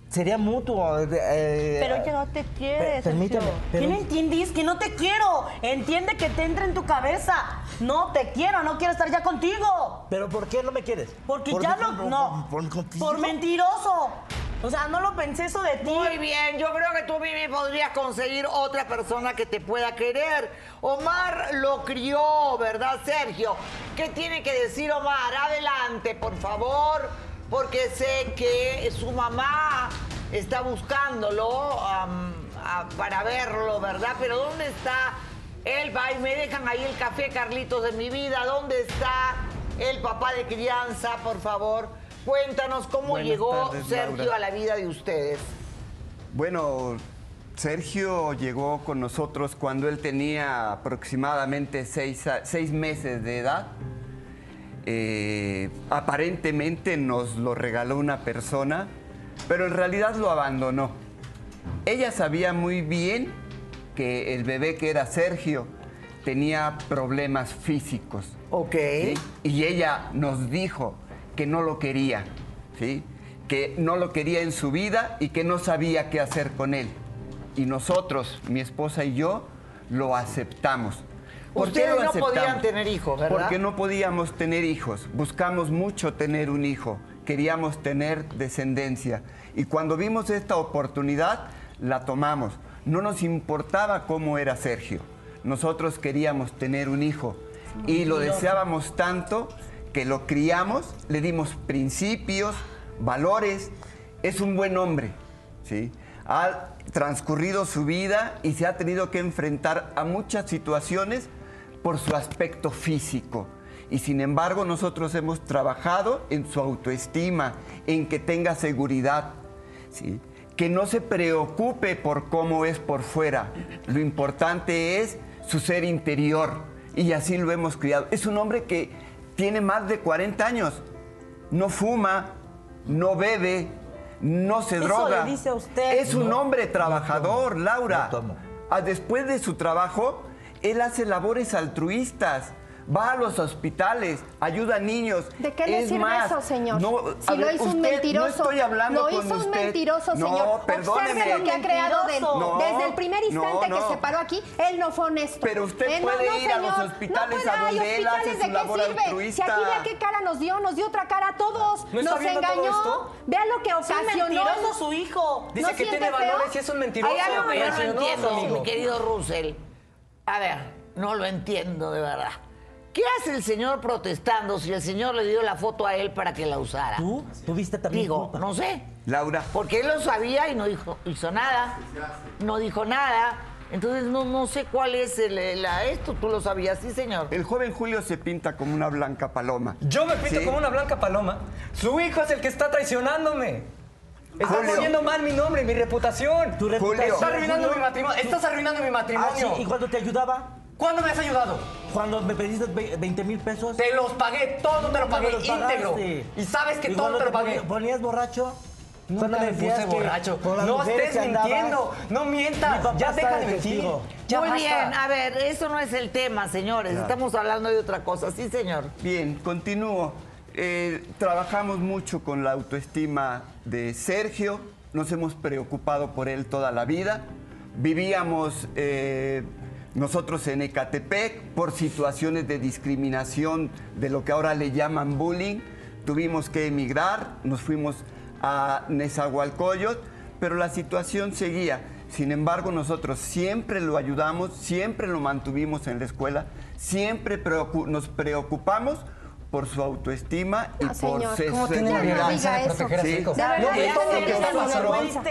sería mutuo. eh, Pero ella no te quiere, per- permíteme, pero- ¿Qué no entiendes? Que no te quiero. Entiende que te entra en tu cabeza. No te quiero, no quiero estar ya contigo. ¿Pero por qué no me quieres? Porque ¿Por ya mi- no. por- No. por- por- por- Por mentiroso. O sea, no lo pensé eso de ti. Muy bien, yo creo que tú Mimi podrías conseguir otra persona que te pueda querer. Omar lo crió, ¿verdad, Sergio? ¿Qué tiene que decir Omar? Adelante, por favor, porque sé que su mamá está buscándolo a- para verlo, ¿verdad? Pero ¿dónde está él? Va y me dejan ahí el café, Carlitos, de mi vida. ¿Dónde está el papá de crianza, por favor? Cuéntanos cómo Buenas llegó tardes, Sergio Laura. a la vida de ustedes. Bueno, Sergio llegó con nosotros cuando él tenía aproximadamente seis, seis meses de edad. Eh, aparentemente nos lo regaló una persona, pero en realidad lo abandonó. Ella sabía muy bien que el bebé que era Sergio tenía problemas físicos. Ok. ¿sí? Y ella nos dijo que no lo quería, ¿sí? que no lo quería en su vida y que no sabía qué hacer con él. Y nosotros, mi esposa y yo, lo aceptamos. ¿Por qué Ustedes lo no podían aceptamos? tener hijos, ¿verdad? Porque no podíamos tener hijos. Buscamos mucho tener un hijo. Queríamos tener descendencia. Y cuando vimos esta oportunidad, la tomamos. No nos importaba cómo era Sergio. Nosotros queríamos tener un hijo. Y lo deseábamos tanto que lo criamos, le dimos principios, valores. Es un buen hombre. ¿sí? Ha transcurrido su vida y se ha tenido que enfrentar a muchas situaciones por su aspecto físico. Y sin embargo nosotros hemos trabajado en su autoestima, en que tenga seguridad, ¿sí? que no se preocupe por cómo es por fuera. Lo importante es su ser interior y así lo hemos criado. Es un hombre que tiene más de 40 años, no fuma, no bebe, no se Eso droga. le dice a usted. Es un hombre trabajador, Laura. no tomo. Ah, Después de su trabajo, él hace labores altruistas. Va a los hospitales, ayuda a niños. ¿De qué le Es sirve más, eso, señor? no, si lo ver, hizo un usted- mentiroso. No estoy hablando lo con hizo un usted. mentiroso, no, señor. perdóneme. Observe lo que ha creado de- No, desde el primer instante no, no. que se paró aquí. Él no fue honesto. Pero usted Eh, no, puede no, ir a los señor. hospitales no puede, a donde él hace hospitales, su ¿de qué labor sirve? altruista. Si aquí vea qué cara nos dio, nos dio otra cara a todos. ¿No está nos viendo todo engañó. esto? Vea lo que Es un ocasionó. mentiroso su hijo. Dice ¿No que tiene valores y es un mentiroso. Hay algo que yo no entiendo, mi querido Russell. A ver, no lo entiendo de verdad. ¿Qué hace el señor protestando si el señor le dio la foto a él para que la usara? ¿Tú tuviste también Digo, culpa? no sé. Laura, Porque él lo sabía y no dijo, hizo nada. No dijo nada. Entonces no, no sé cuál es el, el- la- esto. ¿Tú lo sabías? Sí, señor. el joven Julio se pinta como una blanca paloma. Yo me pinto Sí. como una blanca paloma. Su hijo es el que está traicionándome. Está Julio. poniendo mal mi nombre y mi reputación. Tu reputación, Estás arruinando Julio. mi matrimonio. Estás arruinando mi Ah, matrimonio. sí, ¿Y cuando te ayudaba? ¿Cuándo me has ayudado? Cuando me pediste ve- 20 mil pesos. Te los pagué, todo te lo ¿Cuándo pagué me los íntegro. pagaste? Y sabes que ¿Y todo te lo pagué. ¿Ponías borracho? Cuando Nunca me puse borracho. No estés andabas, mintiendo. No Mi mientas. Ya deja de mentir. Ya Muy basta. bien, a ver, eso no es el tema, señores. Estamos hablando de otra cosa. Sí, señor. Bien, continúo. Eh, trabajamos mucho con la autoestima de Sergio, nos hemos preocupado por él toda la vida. Vivíamos eh, nosotros en Ecatepec por situaciones de discriminación, de lo que ahora le llaman bullying. Tuvimos que emigrar, nos fuimos a Nezahualcóyotl, pero la situación seguía. Sin embargo, nosotros siempre lo ayudamos, siempre lo mantuvimos en la escuela, siempre preocu- nos preocupamos por su autoestima y No, por señor, su ¿cómo tiene la de proteger a su hijo?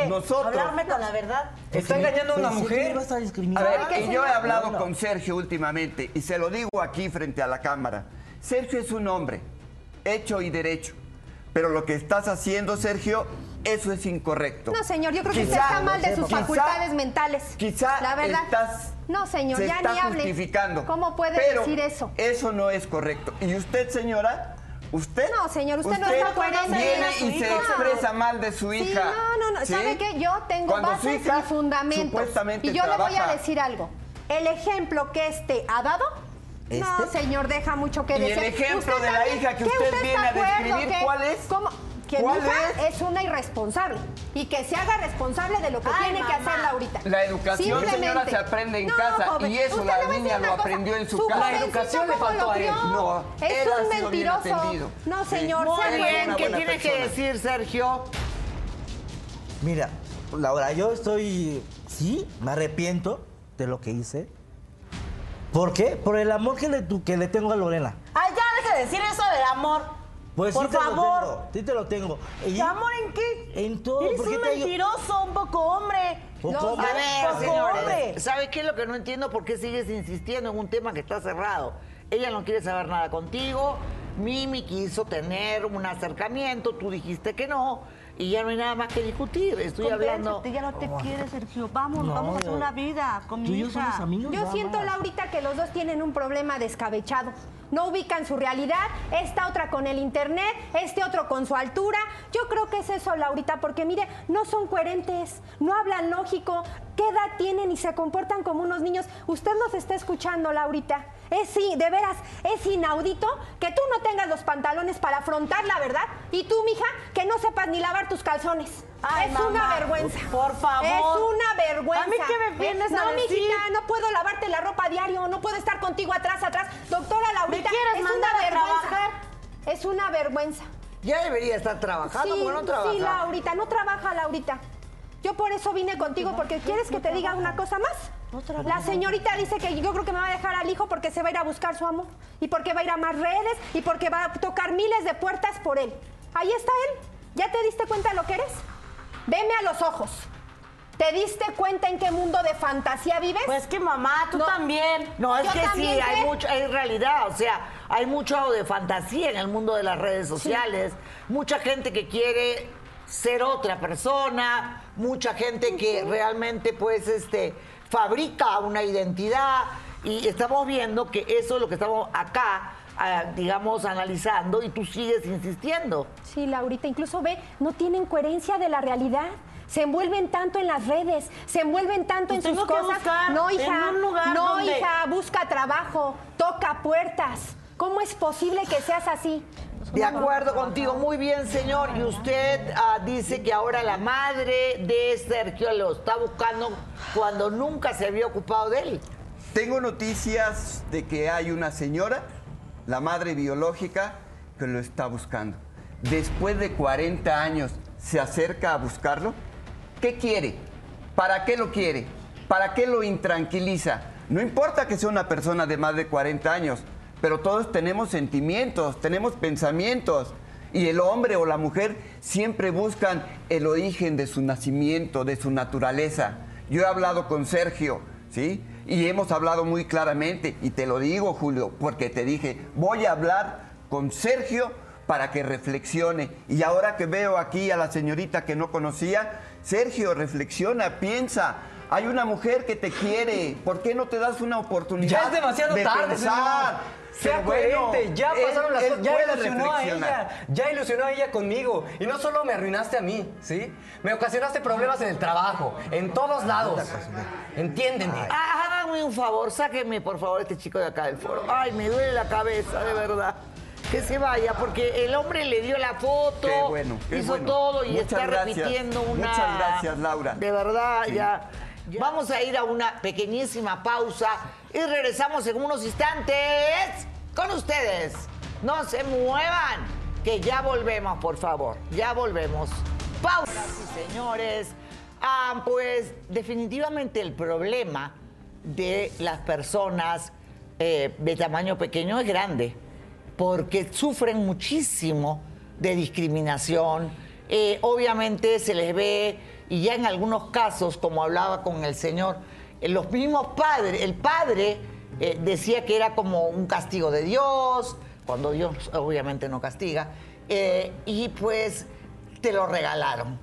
Nosotros. Hablarme con la verdad. Está engañando a una que mujer. a ver, ¿Sabe qué, y yo he hablado con Sergio últimamente y se lo digo aquí frente a la cámara. Sergio es un hombre, hecho y derecho. Pero lo que estás haciendo, Sergio, eso es incorrecto. No, señor, yo creo que usted está mal de sus quizá- facultades mentales. Quizá la verdad. estás no, señor, se ya está ni hable. justificando. ¿Cómo puede Pero decir eso? Eso no es correcto. Y usted, señora, usted No, señor, usted no está coherente. Viene y se expresa mal de su Sí, hija. no, no, no. ¿sí? ¿Sabe qué? Yo tengo Cuando bases y fundamentos. supuestamente Y yo le voy a decir algo. El ejemplo que este ha dado. No, ¿Este? señor, deja mucho que Y el ejemplo ¿Usted de la hija que usted viene a describir, que- ¿cuál es? cómo- Que ¿Cuál es? es? una irresponsable y que se haga responsable de lo que Ay, tiene que hacer Laurita. La educación, Simplemente. señora, se aprende en No, casa joven, y eso la niña lo cosa. aprendió en su Su casa. La educación le ¿cómo faltó a él. No, es un mentiroso. No, Sí. señor, Muy sea bien. ¿qué tiene que decir, Sergio? Mira, Laura, yo estoy. Sí, me arrepiento de lo que hice. ¿Por qué? Por el amor que le, que le tengo a Lorena. Ay, ya deja de decir eso del amor. Pues Por sí te lo favor. tengo, sí te lo tengo. Y- ¿Amor en qué? En todo. Eres ¿por qué un te mentiroso, un poco hombre. Poco No, hombre. A ver, poco hombre. ¿sabe qué es lo que no entiendo? ¿Por qué sigues insistiendo en un tema que está cerrado? Ella no quiere saber nada contigo. Mimi quiso tener un acercamiento, tú dijiste que no, y ya no hay nada más que discutir. Estoy hablando. Ya no te quiere, Sergio. Vamos, No, vamos a hacer yo- una vida con mi Tú y yo hija. somos amigos. Yo siento, más. Laurita, que los dos tienen un problema descabechado. No ubican su realidad, esta otra con el internet, este otro con su altura. Yo creo que es eso, Laurita, porque mire, no son coherentes, no hablan lógico, qué edad tienen y se comportan como unos niños. Usted nos está escuchando, Laurita. Es sí, de veras, es inaudito que tú no tengas los pantalones para afrontar la verdad y tú, mija, que no sepas ni lavar tus calzones. Ay, es mamá, una vergüenza. por favor. Es una vergüenza. ¿A mí qué me vienes no, a decir? mijita, no puedo lavarte la ropa a diario, no puedo estar contigo atrás, atrás. Doctora Laurita, quieres es mandar una a vergüenza. trabajar? Es sí, una vergüenza. Ya debería estar trabajando, porque no trabaja. sí, Laurita, no trabaja, Laurita. Yo por eso vine contigo, porque ¿quieres que te diga una cosa más? La señorita dice que yo creo que me va a dejar al hijo porque se va a ir a buscar su amor. Y porque va a ir a más redes y porque va a tocar miles de puertas por él. Ahí está él. ¿Ya te diste cuenta de lo que eres? Veme a los ojos. ¿Te diste cuenta en qué mundo de fantasía vives? Pues que mamá, tú No. también. No, es Yo que sí, hay mucho, hay realidad, o sea, hay mucho de fantasía en el mundo de las redes sociales, mucha gente que quiere ser otra persona, mucha gente que realmente pues este fabrica una identidad y estamos viendo que eso es lo que estamos acá ah, digamos analizando y tú sigues insistiendo. Sí, Laurita, incluso ve, no tienen coherencia de la realidad. Se envuelven tanto en las redes, se envuelven tanto Pues en sus cosas. no, en hija, un lugar no, donde hija, busca trabajo, toca puertas. ¿Cómo es posible que seas así? De acuerdo contigo, muy bien, señor. Y usted ah, dice que ahora la madre de Sergio lo está buscando cuando nunca se había ocupado de él. Tengo noticias de que hay una señora, la madre biológica, que lo está buscando. Después de 40 años, ¿se acerca a buscarlo? ¿Qué quiere? ¿Para qué lo quiere? ¿Para qué lo intranquiliza? No importa que sea una persona de más de 40 años, pero todos tenemos sentimientos, tenemos pensamientos. Y el hombre o la mujer siempre buscan el origen de su nacimiento, de su naturaleza. Yo he hablado con Sergio, ¿sí? Y hemos hablado muy claramente, y te lo digo, Julio, porque te dije, voy a hablar con Sergio para que reflexione. Y ahora que veo aquí a la señorita que no conocía, Sergio, reflexiona, piensa. Hay una mujer que te quiere. ¿Por qué no te das una oportunidad? Ya es demasiado de tarde, pensar? señor. Sea bueno, coherente, ya pasaron las cosas, ya ilusionó a ella, ya ilusionó a ella conmigo. Y no solo me arruinaste a mí, ¿sí? Me ocasionaste problemas en el trabajo, en todos lados. Entiéndeme. Ah, hágame un favor, sáqueme por favor este chico de acá del foro. Ay, me duele la cabeza, de verdad. Que se vaya, porque el hombre le dio la foto, Qué bueno, qué hizo bueno. todo y Muchas está gracias. repitiendo una. Muchas gracias, Laura. De verdad, Sí. ya. Vamos a ir a una pequeñísima pausa y regresamos en unos instantes con ustedes. No se muevan, que ya volvemos, por favor. Ya volvemos. Pausa, señores. Ah, pues definitivamente el problema de las personas eh, de tamaño pequeño es grande, porque sufren muchísimo de discriminación. Eh, obviamente se les ve, y ya en algunos casos, como hablaba con el señor, los mismos padres, el padre eh, decía que era como un castigo de Dios, cuando Dios obviamente no castiga, eh, y pues te lo regalaron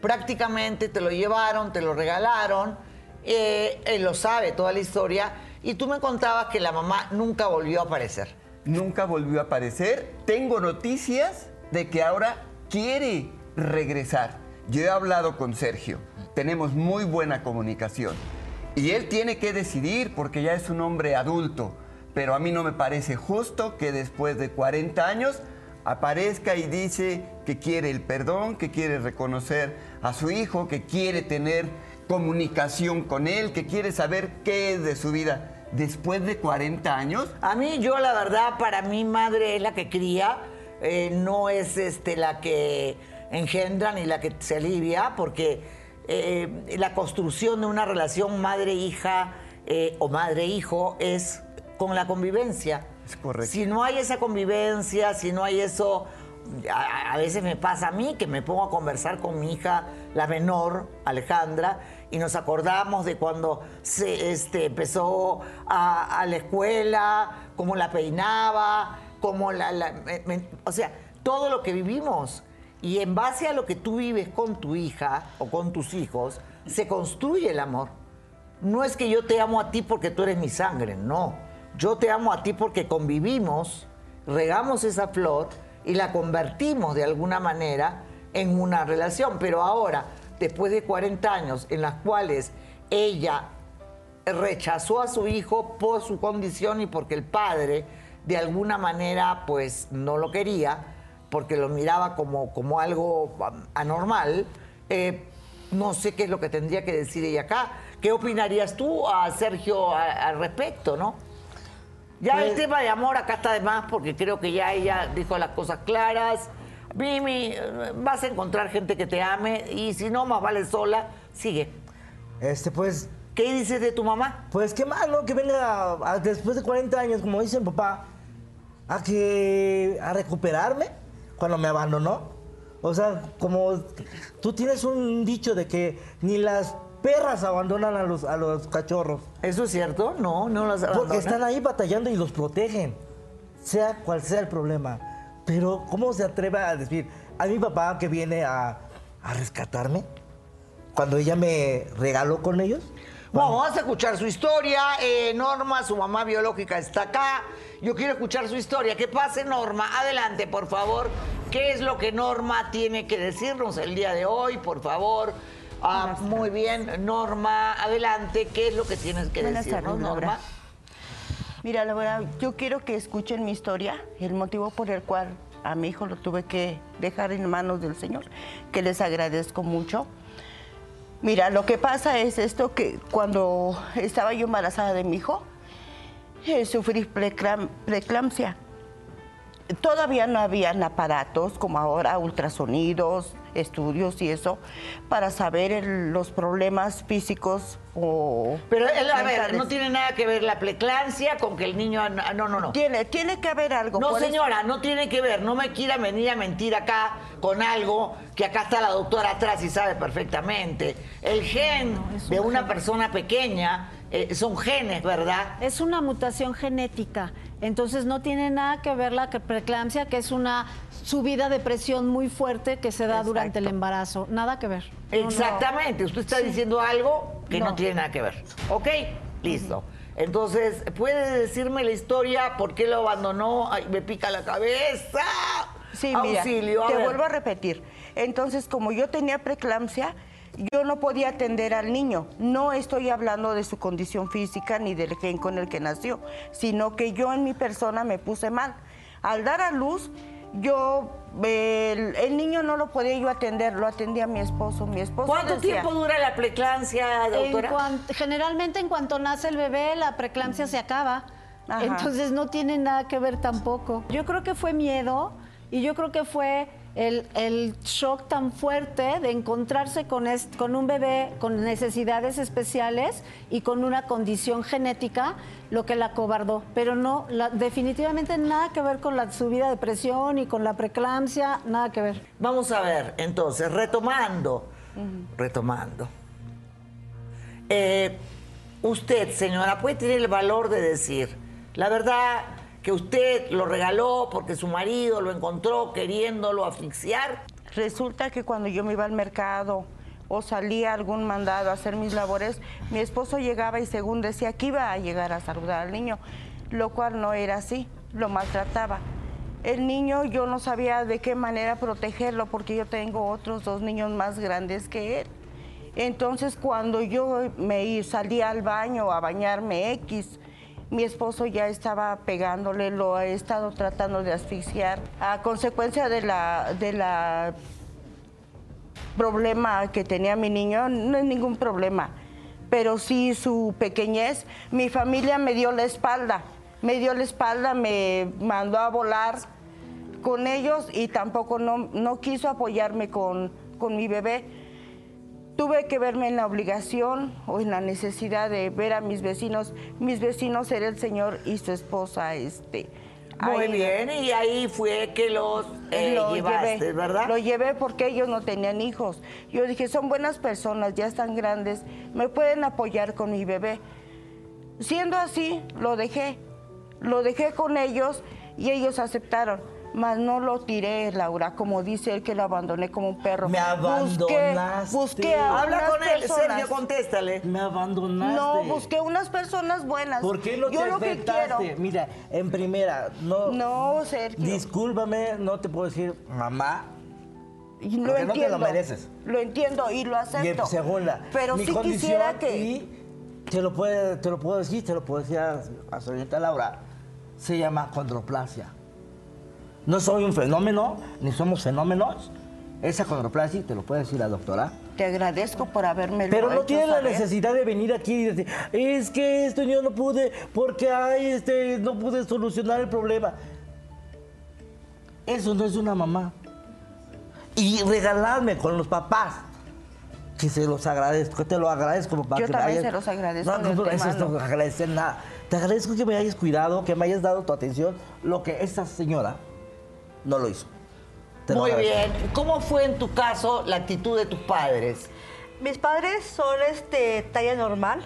prácticamente te lo llevaron, te lo regalaron, eh, él lo sabe toda la historia, y tú me contabas que la mamá nunca volvió a aparecer. Nunca volvió a aparecer. Tengo noticias de que ahora quiere regresar. Yo he hablado con Sergio. Tenemos muy buena comunicación. Y él tiene que decidir porque ya es un hombre adulto. Pero a mí no me parece justo que después de 40 años aparezca y dice que quiere el perdón, que quiere reconocer a su hijo, que quiere tener comunicación con él, que quiere saber qué es de su vida. Después de 40 años, A mí, yo la verdad, para mi madre es la que cría, eh, no es este, la que engendra ni la que se alivia, porque eh, la construcción de una relación madre-hija eh, o madre-hijo es con la convivencia. Es correcto. Si no hay esa convivencia, si no hay eso, a, a veces me pasa a mí que me pongo a conversar con mi hija, la menor, Alejandra, y nos acordamos de cuando se este, empezó a, a la escuela, cómo la peinaba, cómo la... la- me- me- o sea, todo lo que vivimos. Y en base a lo que tú vives con tu hija o con tus hijos, se construye el amor. No es que yo te amo a ti porque tú eres mi sangre, no. Yo te amo a ti porque convivimos, regamos esa flor y la convertimos de alguna manera en una relación. Pero ahora, después de 40 años en las cuales ella rechazó a su hijo por su condición y porque el padre de alguna manera pues no lo quería, porque lo miraba como, como algo um, anormal, eh, no sé qué es lo que tendría que decir ella acá. ¿Qué opinarías tú, a Sergio, a- al respecto, no? Ya el Pues- tema de amor acá está de más porque creo que ya ella dijo las cosas claras. Mimi, eh, vas a encontrar gente que te ame y si no, más vale sola, sigue. Este, pues, ¿Qué dices de tu mamá? Pues qué malo que venga a- después de 40 años, como dice mi papá, a que a recuperarme cuando me abandonó. O sea, como tú tienes un dicho de que ni las perras abandonan a los, a los cachorros. ¿Eso es cierto? No, no las Porque abandona. están ahí batallando y los protegen, sea cual sea el problema. Pero, ¿cómo se atreve a decir a mi papá que viene a, a rescatarme cuando ella me regaló con ellos? Bueno, vamos a escuchar su historia. Eh, Norma, su mamá biológica, está acá. Yo quiero escuchar su historia. Que pase, Norma. Adelante, por favor. ¿Qué es lo que Norma tiene que decirnos el día de hoy, por favor? Ah, muy bien, Norma, adelante. ¿Qué es lo que tienes que Buenas decirnos, tardes, Laura. Norma? Mira, la verdad, yo quiero que escuchen mi historia, el motivo por el cual a mi hijo lo tuve que dejar en manos del Señor, que les agradezco mucho. Mira, lo que pasa es esto que cuando estaba yo embarazada de mi hijo, eh, sufrí preeclampsia. Todavía no habían aparatos como ahora, ultrasonidos, estudios y eso, para saber el- los problemas físicos o Pero él, a ver, no tiene nada que ver la preclancia con que el niño... No, no, no. Tiene, tiene que haber algo. No, señora, no tiene que ver. No me quiera venir a mentir acá con algo que acá está la doctora atrás y sabe perfectamente. El gen de una persona pequeña eh, son genes, ¿verdad? Es una mutación genética, entonces no tiene nada que ver la preeclampsia, que es una subida de presión muy fuerte que se da durante el embarazo. Nada que ver. No, no. Exactamente. Usted está diciendo algo que no. tiene nada que ver. ¿Ok? Listo. Entonces, ¿puede decirme la historia? ¿Por qué lo abandonó? Ay, me pica la cabeza. Sí, mira, Auxilio. a te vuelvo a repetir. Entonces, como yo tenía preeclampsia, yo no podía atender al niño. No estoy hablando de su condición física ni del gen con el que nació, sino que yo en mi persona me puse mal. Al dar a luz, yo el, el niño no lo podía yo atender, lo atendía mi esposo. Mi esposo ¿Cuánto decía- tiempo dura la preeclampsia, En doctora? cuan- generalmente en cuanto nace el bebé, la preeclampsia se acaba. Ajá. Entonces no tiene nada que ver tampoco. Yo creo que fue miedo y yo creo que fue el, el shock tan fuerte de encontrarse con, est- con un bebé con necesidades especiales y con una condición genética lo que la cobardó. Pero no, la- definitivamente nada que ver con la subida de presión y con la preeclampsia, nada que ver. Vamos a ver, entonces, retomando, retomando. Eh, usted, señora, puede tener el valor de decir, la verdad que usted lo regaló porque su marido lo encontró queriéndolo asfixiar. Resulta que cuando yo me iba al mercado o salía algún mandado a hacer mis labores, mi esposo llegaba y según decía que iba a llegar a saludar al niño, lo cual no era así, lo maltrataba. El niño yo no sabía de qué manera protegerlo porque yo tengo otros dos niños más grandes que él. Entonces cuando yo me salía al baño a bañarme X, mi esposo ya estaba pegándole, lo he estado tratando de asfixiar. A consecuencia de la, de la problema que tenía mi niño, no es ningún problema, pero sí su pequeñez, mi familia me dio la espalda, me dio la espalda, me mandó a volar con ellos y tampoco no, no quiso apoyarme con, con mi bebé. Tuve que verme en la obligación o en la necesidad de ver a mis vecinos. Mis vecinos era el señor y su esposa, este. Muy ahí- bien, y ahí fue que los eh, lo llevaste, llevé, ¿verdad? Lo llevé porque ellos no tenían hijos. Yo dije, son buenas personas, ya están grandes, me pueden apoyar con mi bebé. Siendo así, lo dejé. Lo dejé con ellos y ellos aceptaron. Mas no lo tiré, Laura, como dice él que lo abandoné como un perro. Me abandonaste. Busqué, busqué a Habla unas con él, personas. Sergio, contéstale. Me abandonaste. No, busqué unas personas buenas. ¿Por qué no Yo te lo que quiero. Mira, en primera, no. No, Sergio. Discúlpame, no te puedo decir mamá. Y lo Porque no te lo entiendo. mereces. Lo entiendo y lo acepto. Y en segunda, Pero mi sí condición quisiera que. y te lo puede, te lo puedo decir, te lo puedo decir a, a señorita Laura, se llama condroplasia. No soy un fenómeno, ni somos fenómenos. Esa condroplasia, te lo puede decir la doctora. Te agradezco por haberme Pero no tienes la necesidad de venir aquí y decir, es que esto yo no pude, porque hay este, no pude solucionar el problema. Eso no es una mamá. Y regalarme con los papás, que se los agradezco, que te lo agradezco, papá. Yo que también hayas- se los agradezco No, no, no, eso no agradecer nada. Te agradezco que me hayas cuidado, que me hayas dado tu atención, lo que esta señora no lo hizo. Te Muy bien. ¿Cómo fue en tu caso la actitud de tus padres? Mis padres son este talla normal.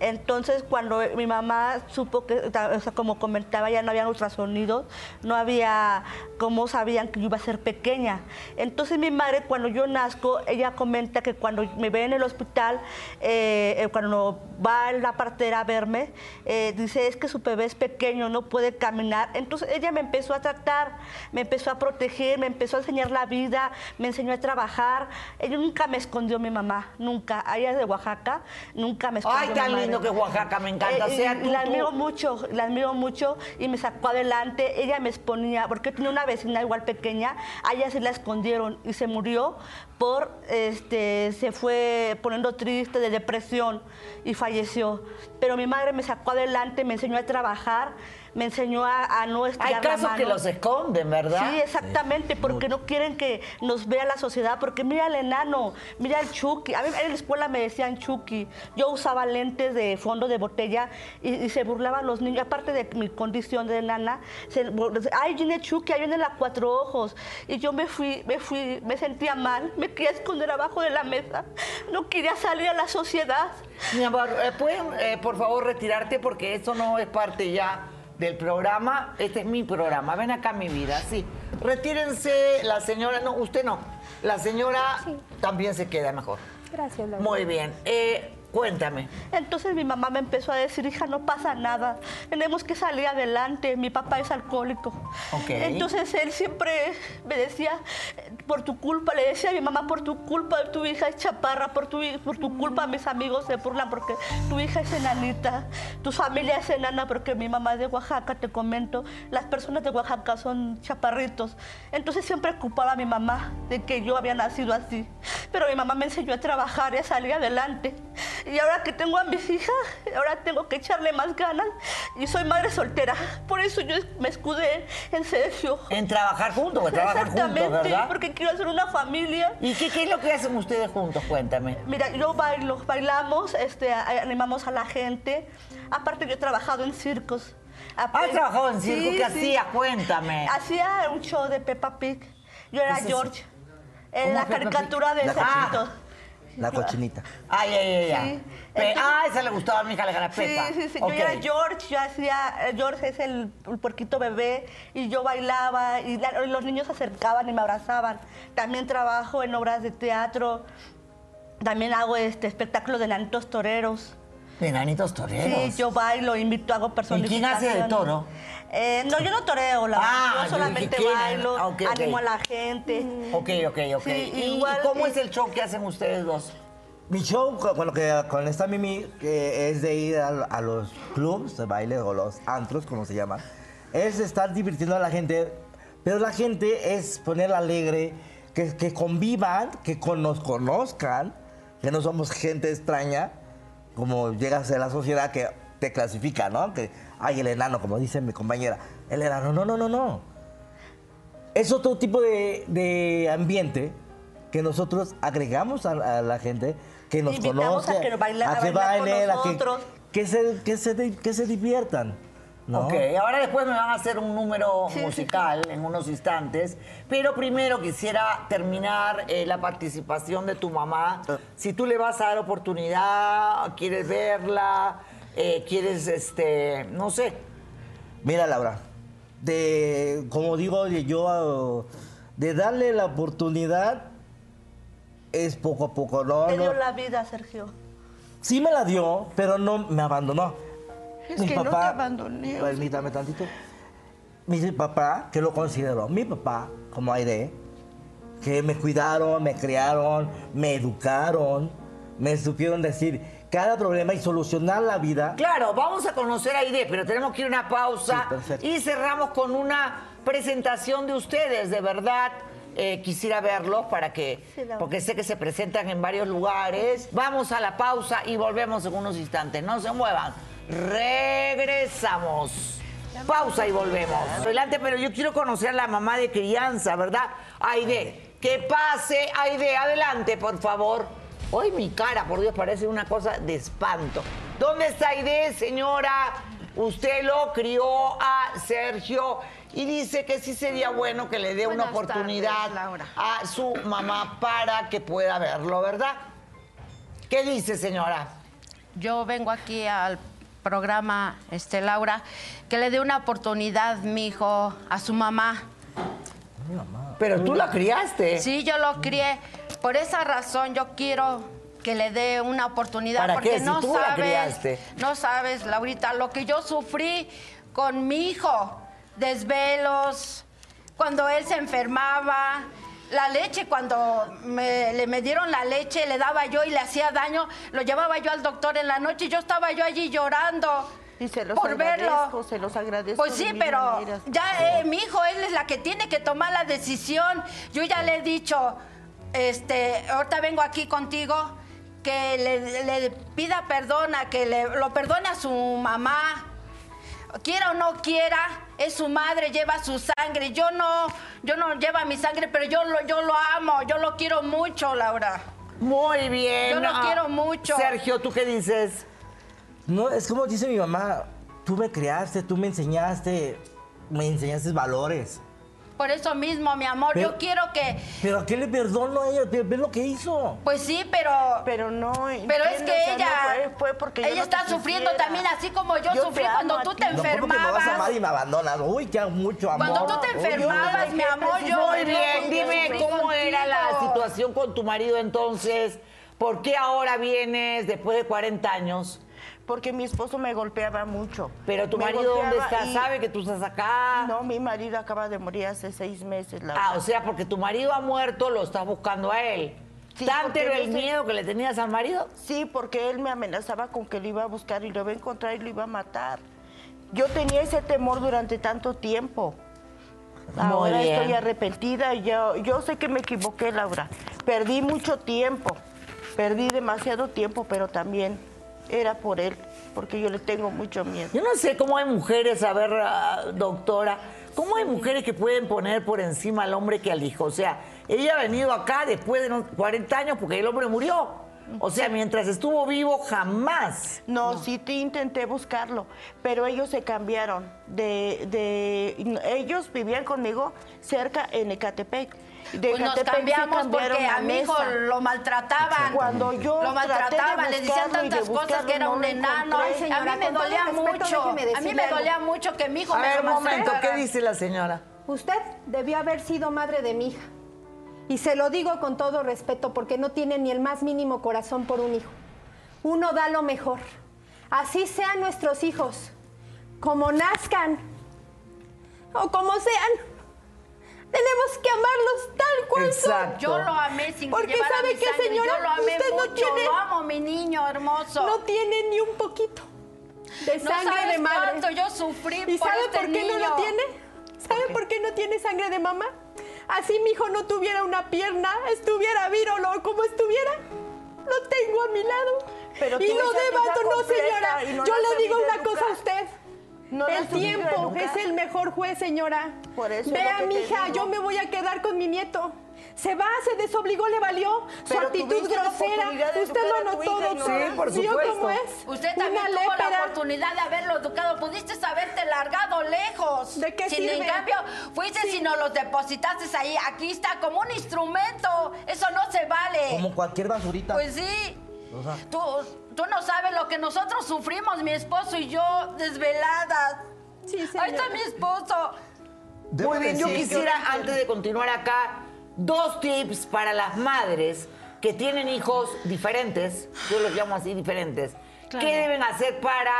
Entonces, cuando mi mamá supo que, o sea, como comentaba, ya no había ultrasonidos, no había, como sabían que yo iba a ser pequeña. Entonces, mi madre, cuando yo nazco, ella comenta que cuando me ve en el hospital, eh, eh, cuando va la partera a verme, eh, dice, es que su bebé es pequeño, no puede caminar. Entonces, ella me empezó a tratar, me empezó a proteger, me empezó a enseñar la vida, me enseñó a trabajar. Ella nunca me escondió mi mamá, nunca. Ella es de Oaxaca, nunca me escondió Ay, mi tan madre. Lindo que es Oaxaca, me encanta. Eh, sea tú, la tú. admiro mucho, la admiro mucho y me sacó adelante. Ella me exponía, porque tenía una vecina igual pequeña, a ella se la escondieron y se murió por, este, se fue poniendo triste de depresión y falleció. Pero mi madre me sacó adelante, me enseñó a trabajar, me enseñó a, a no Hay estirar la casos que los esconden, ¿verdad? Sí, exactamente, porque no quieren que nos vea la sociedad, porque mira al enano, mira al Chucky. A mí en la escuela me decían Chucky. Yo usaba lentes de fondo de botella y, y se burlaban los niños, aparte de mi condición de enana. Se, ay, viene Chucky, ahí viene la cuatro ojos. Y yo me fui, me fui, me sentía mal, me quería esconder abajo de la mesa. No quería salir a la sociedad. Mi amor, eh, ¿pueden, eh, por favor, retirarte? Porque eso no es parte ya del programa. Este es mi programa. Ven acá, mi vida, sí. Retírense, la señora... No, usted no. La señora también se queda mejor. Gracias, Laura. Muy bien. Eh, cuéntame. Entonces mi mamá me empezó a decir, hija, no pasa nada, tenemos que salir adelante, mi papá es alcohólico. Entonces él siempre me decía, por tu culpa, le decía a mi mamá, por tu culpa, tu hija es chaparra, por tu, por tu culpa mis amigos se burlan porque tu hija es enanita, tu familia es enana porque mi mamá es de Oaxaca, te comento, las personas de Oaxaca son chaparritos. Entonces siempre culpaba a mi mamá de que yo había nacido así. Pero mi mamá me enseñó a trabajar y a salir adelante. Y ahora que tengo a mis hijas, ahora tengo que echarle más ganas. Y soy madre soltera. Por eso yo me escudé en Sergio. En trabajar juntos, juntos, Exactamente, ¿verdad? porque quiero hacer una familia. ¿Y qué, qué es lo que hacen ustedes juntos? Cuéntame. Mira, yo bailo, bailamos, este, animamos a la gente. Aparte, yo he trabajado en circos. ¿Has trabajado en circo? ¿Qué hacías? Cuéntame. Hacía un show de Peppa Pig. Yo era. George. En ¿Cómo la Peppa Pig? caricatura de La Cerditos. La cochinita. Ay, ay, ay, ay. Sí. Pe- Entonces- ah, esa le gustaba a mi hija, la cara Sí, Pepa. sí, sí. Ok. Yo era George, yo hacía, eh, George es el, el puerquito bebé y yo bailaba y la- los niños se acercaban y me abrazaban. También trabajo en obras de teatro, también hago este espectáculo de nanitos toreros. De nanitos toreros. Sí, yo bailo, invito, hago ¿Y personificaciones. quién hace de toro? Eh, no, yo no toreo, la Ah, yo solamente bailo, Ah, ok, ok. animo a la gente. Ok, ok, ok. Sí, ¿Y igual- cómo y- es el show que hacen ustedes dos? Mi show con, con lo que con esta Mimi que es de ir a, a los clubs de baile o los antros, como se llama, es estar divirtiendo a la gente, pero la gente es ponerla alegre, que, que convivan, que con- nos conozcan, que no somos gente extraña, como llega a ser la sociedad que te clasifica, ¿no? Que hay el enano, como dice mi compañera, el enano, no, no, no, no. Es otro tipo de, de ambiente que nosotros agregamos a, a la gente, que nos Invitamos conoce, a que baila- a que bailar con bailen, a que, nosotros. que se, que, se, di- que se diviertan. ¿no? Ok, ahora después me van a hacer un número musical en unos instantes, pero primero quisiera terminar eh, la participación de tu mamá. Ah. Si tú le vas a dar oportunidad, quieres verla, eh, quieres, este, no sé. Mira, Laura, de, como digo, yo, de darle la oportunidad es poco a poco, ¿no? Te dio no. la vida, Sergio. Sí me la dio, pero no me abandonó. Es que no te abandoné. Permítame tantito. Mi papá, que lo considero mi papá, como Aide, que me cuidaron, me criaron, me educaron, me supieron decir cada problema y solucionar la vida. Claro, vamos a conocer a Aide, pero tenemos que ir a una pausa Sí, y cerramos con una presentación de ustedes, de verdad. eh, quisiera verlos para que, porque sé que se presentan en varios lugares. Vamos a la pausa y volvemos en unos instantes. No se muevan. Regresamos. Pausa y volvemos. Adelante, pero yo quiero conocer a la mamá de crianza, ¿verdad? Aide, que pase. Aide, adelante, por favor. Hoy mi cara, por Dios, parece una cosa de espanto. ¿Dónde está Aide, señora? Usted lo crió a Sergio y dice que sí sería bueno que le dé una oportunidad tardes, a su mamá para que pueda verlo, ¿verdad? ¿Qué dice, señora? Yo vengo aquí al programa, este, Laura, que le dé una oportunidad, mi hijo, a su mamá. Pero tú la criaste. Sí, yo lo crié. Por esa razón yo quiero que le dé una oportunidad. ¿Para porque qué? Si no tú la sabes, criaste. no sabes, Laurita, lo que yo sufrí con mi hijo. Desvelos, cuando él se enfermaba, la leche, cuando me, le me dieron la leche, le daba yo y le hacía daño, lo llevaba yo al doctor en la noche y yo estaba yo allí llorando. Y se los por agradezco, verlo. se los agradezco. Pues sí, pero maneras. ya eh, mi hijo, él es la que tiene que tomar la decisión. Yo ya le he dicho, este, ahorita vengo aquí contigo, que le, le pida perdón, a que le, lo perdone a su mamá. Quiera o no quiera, es su madre, lleva su sangre. Yo no, yo no lleva mi sangre, pero yo lo, yo lo amo, yo lo quiero mucho, Laura. Muy bien. Yo lo Ah, quiero mucho. Sergio, ¿tú qué dices? No, es como dice mi mamá, tú me criaste, tú me enseñaste, me enseñaste valores. Por eso mismo, mi amor, Pero- yo quiero que, Pero ¿a qué le perdono a ella? Ve, ve lo que hizo. pues sí, pero Pero no. Pero es que o sea, ella, no fue, fue porque yo ella no está sufriendo quisiera. también, así como yo, Yo sufrí cuando tú te ti. No, ¿cómo que me vas a amar enfermabas. y me abandonas? Uy, que mucho amor. Cuando tú te Uy, enfermabas, mi amor, yo Muy bien, dime contigo. cómo era la situación con tu marido entonces. ¿Por qué ahora vienes después de 40 años? Porque mi esposo me golpeaba mucho. Pero tu Me marido, ¿dónde está? y- ¿Sabe que tú estás acá? No, mi marido acaba de morir hace seis meses. La Ah, o sea, porque tu marido ha muerto, lo estás buscando a él. Sí, ¿Tanto era el miedo que le tenías al marido? Sí, porque él me amenazaba con que lo iba a buscar y lo iba a encontrar y lo iba a matar. Yo tenía ese temor durante tanto tiempo. Ahora bien. estoy arrepentida y yo, yo sé que me equivoqué, Laura. Perdí mucho tiempo, perdí demasiado tiempo, pero también era por él, porque yo le tengo mucho miedo. Yo no sé cómo hay mujeres, a ver, ah, doctora, cómo hay mujeres que pueden poner por encima al hombre que al hijo. O sea, ella ha venido acá después de no- 40 años porque el hombre murió. O sea, mientras estuvo vivo, jamás. No, sí te intenté buscarlo, pero ellos se cambiaron. De, de, ellos vivían conmigo cerca en Ecatepec. De Pues nos cambiamos porque a mi hijo lo maltrataban. Cuando yo lo maltrataban, le decían de tantas cosas que era no un enano. encontré. a mí Señora, me dolía respeto, mucho. A mí me algo. dolía mucho que mi hijo A me ver, un momento, ¿qué dice la señora? Usted debió haber sido madre de mi hija. Y se lo digo con todo respeto porque no tiene ni el más mínimo corazón por un hijo. Uno da lo mejor. Así sean nuestros hijos. Como nazcan. O como sean. Tenemos que amarlos tal cual son. Exacto. Yo lo amé sin Porque llevar a sabe mi sangre. señora, Yo lo amé usted no mucho. tiene- Lo amo, mi niño hermoso. No tiene ni un poquito de No sangre sabes de madre. cuánto yo sufrí ¿Y por sabe este por qué no lo tiene? ¿Sabe por qué no tiene sangre de mamá? Así mi hijo no tuviera una pierna, estuviera vírolo o como estuviera. Lo tengo a mi lado. Pero y lo debato, no completa señora. y no Yo le digo una educar. cosa a usted. No el tiempo es el mejor juez, señora. Por eso es Vea, mija, yo me voy a quedar con mi nieto. Se va, se desobligó, le valió. Su Pero actitud tuviste la grosera. Usted lo notó, doctora. Sí, por ¿Vio supuesto. cómo es? Usted Una también tuvo la oportunidad de haberlo educado. Pudiste haberte largado lejos. ¿De qué Sin sirve? en cambio, fuiste Sí. si no los depositaste ahí. Aquí está como un instrumento. Eso no se vale. Como cualquier basurita. Pues sí. O sea, Tú, tú no sabes lo que nosotros sufrimos, mi esposo y yo, desveladas. Sí, Ahí señora. está mi esposo. Debo Muy bien, yo quisiera, antes de continuar acá, dos tips para las madres que tienen hijos diferentes, yo los llamo así diferentes. ¿Qué deben hacer para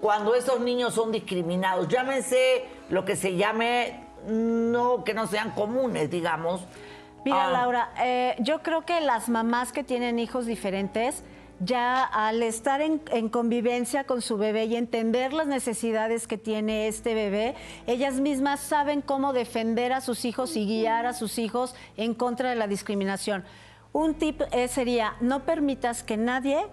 cuando esos niños son discriminados? Llámense lo que se llame, no que no sean comunes, digamos. Mira, Ah, Laura, eh, yo creo que las mamás que tienen hijos diferentes, ya al estar en, en convivencia con su bebé y entender las necesidades que tiene este bebé, ellas mismas saben cómo defender a sus hijos y guiar a sus hijos en contra de la discriminación. Un tip eh, sería, no permitas que nadie,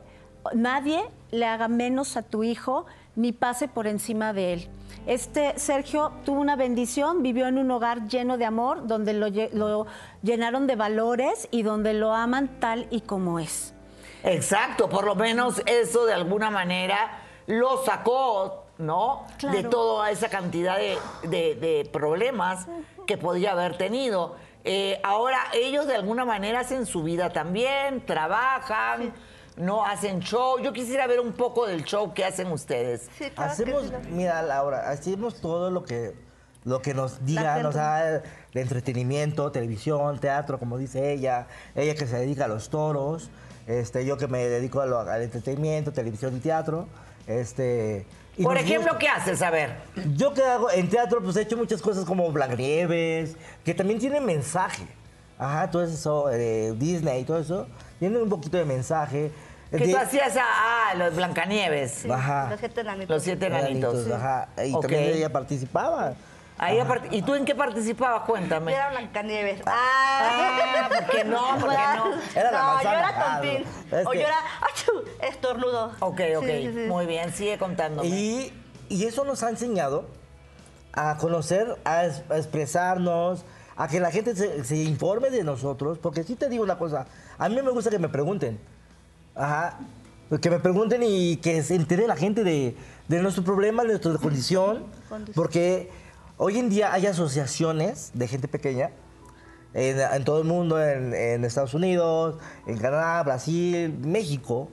nadie le haga menos a tu hijo ni pase por encima de él. Este Sergio tuvo una bendición, vivió en un hogar lleno de amor, donde lo, lo llenaron de valores y donde lo aman tal y como es. Exacto, por lo menos eso de alguna manera lo sacó, ¿no? Claro. De toda esa cantidad de, de- de problemas que podía haber tenido. Eh, ahora ellos de alguna manera hacen su vida también, trabajan, no hacen show. Yo quisiera ver un poco del show que hacen ustedes. hacemos, mira, Laura, hacemos todo lo que, lo que nos digan, o sea, de entretenimiento, televisión, teatro, como dice ella, ella que se dedica a los toros, este, yo que me dedico a lo- al entretenimiento, televisión y teatro, este... y Por ejemplo, gusta. ¿qué haces? A ver. Yo que hago en teatro, pues he hecho muchas cosas como Blancanieves, que también tiene mensaje. Ajá, todo eso, eh, Disney y todo eso, tienen un poquito de mensaje. Que De- tú hacías a ah, los Blancanieves. Ajá. Los siete enanitos. Los siete enanitos. Ajá, y también ella participaba. Ahí ¿Y tú en qué participabas? Cuéntame. Yo era Blancanieves. Ah, ¿por qué no? ¿Por qué no? Era la no, yo era Ah, tontín. O yo era ¡achú! estornudo. Ok, ok. Sí, sí, sí. Muy bien, sigue contándome. Y, y eso nos ha enseñado a conocer, a, es- a expresarnos, a que la gente se, se informe de nosotros, porque sí te digo una cosa, a mí me gusta que me pregunten, ajá, que me pregunten y que se entere la gente de, de nuestro problema, de nuestra condición, porque hoy en día hay asociaciones de gente pequeña, en, en todo el mundo, en, en Estados Unidos, en Canadá, Brasil, México,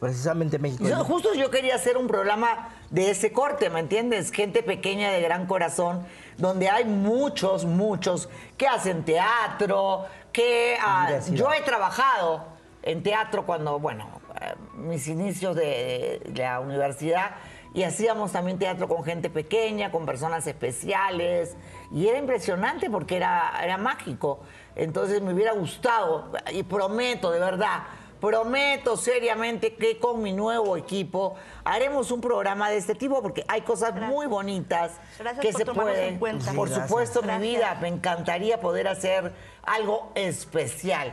precisamente México. Yo- justo yo quería hacer un programa de ese corte, ¿me entiendes? Gente pequeña de gran corazón, donde hay muchos, muchos que hacen teatro, que ah, yo he trabajado en teatro cuando, bueno, eh, mis inicios de, de la universidad y hacíamos también teatro con gente pequeña, con personas especiales y era impresionante porque era, era mágico. Entonces me hubiera gustado y prometo, de verdad, prometo seriamente que con mi nuevo equipo haremos un programa de este tipo porque hay cosas muy bonitas Gracias que por se pueden. en cuenta. Por Sí, gracias. supuesto, mi vida, me encantaría poder hacer algo especial,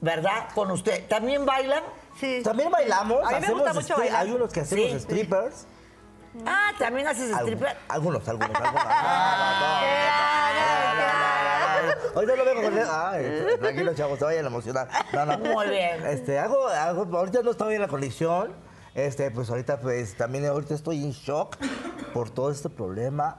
¿verdad? Con usted. ¿También bailan? Sí. También bailamos, A mí me gusta mucho stri- bailar. hay unos que hacemos Sí. strippers. Ah, también haces stripper. algunos, algunos. algunos. No, no, no, no, no, no, no, no. Ahorita lo vengo con. Ay, tranquilo, chavos, se vayan a emocionar. No, no. Muy bien. Este, hago, hago, ahorita no estoy en la condición. Este, pues ahorita, pues también ahorita estoy en shock por todo este problema.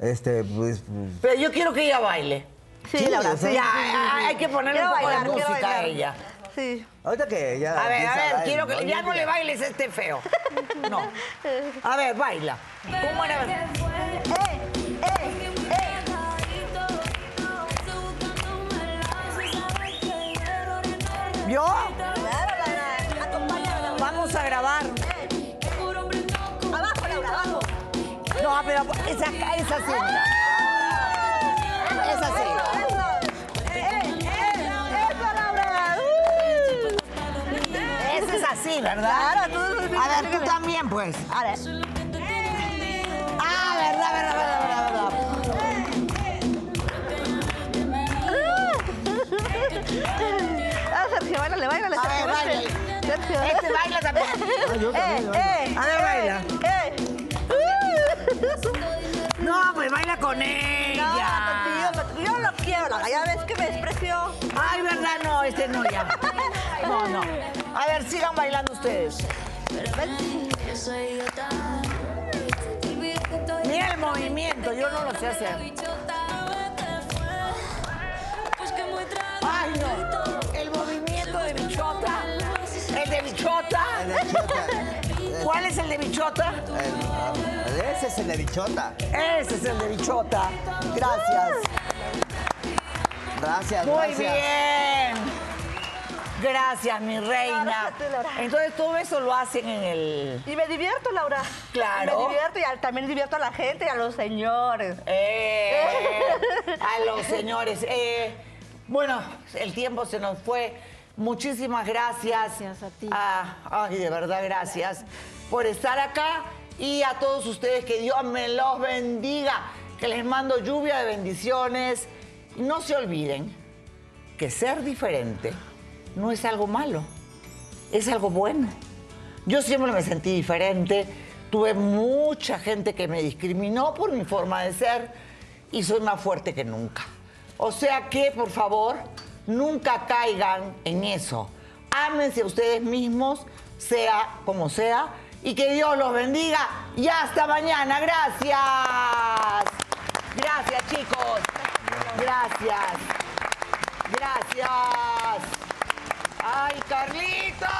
Este, pues. pues, Pero yo quiero que ella baile. Sí, o sea, sí, sí, sí, hay que ponerle Quiero un poco bailar, de música a ella. Sí. ahorita que ya. A ver, a ver, quiero que ya no le bailes a este feo. No. A ver, baila. ¿Cómo era? ¿Vio? Vamos a grabar. Abajo, Laura, abajo. No, pero esa, esa sí. Así, ¿verdad? Claro, tú- A ver, tú también, pues. A ver. Ah, verdad, verdad, verdad, verdad, verdad. Ah, Sergio, bailale, bailale, A Sergio. ver, vente. baila. Sergio. Este baila también. Ah, yo también, yo también. A ver, baila. eh. No, pues baila con No, ella. contigo, contigo. Yo no lo quiero, Laura. Ya ves que me despreció. Ay, verdad, no, este no ya. No, no. A ver, sigan bailando ustedes. Mira el movimiento, yo no lo sé hacer. Ay, no. El movimiento de bichota. El de bichota. ¿Cuál es el de bichota? El- ese es el de bichota. Ese es el de bichota. Gracias. Gracias, Muy gracias. bien. Gracias, mi reina. Entonces todo eso lo hacen en el. Y me divierto, Laura. Claro. Me divierto y también divierto a la gente y a los señores. Eh, a los señores. Eh, bueno, el tiempo se nos fue. Muchísimas gracias. Gracias a ti. Ah, ay, de verdad, gracias por estar acá. Y a todos ustedes, que Dios me los bendiga. Que les mando lluvia de bendiciones. No se olviden que ser diferente no es algo malo, es algo bueno. Yo siempre me sentí diferente, tuve mucha gente que me discriminó por mi forma de ser y soy más fuerte que nunca. O sea que, por favor, nunca caigan en eso. Ámense a ustedes mismos, sea como sea, y que Dios los bendiga. Y hasta mañana. Gracias. Gracias, chicos. Gracias. Gracias. ¡Ay, Carlitos!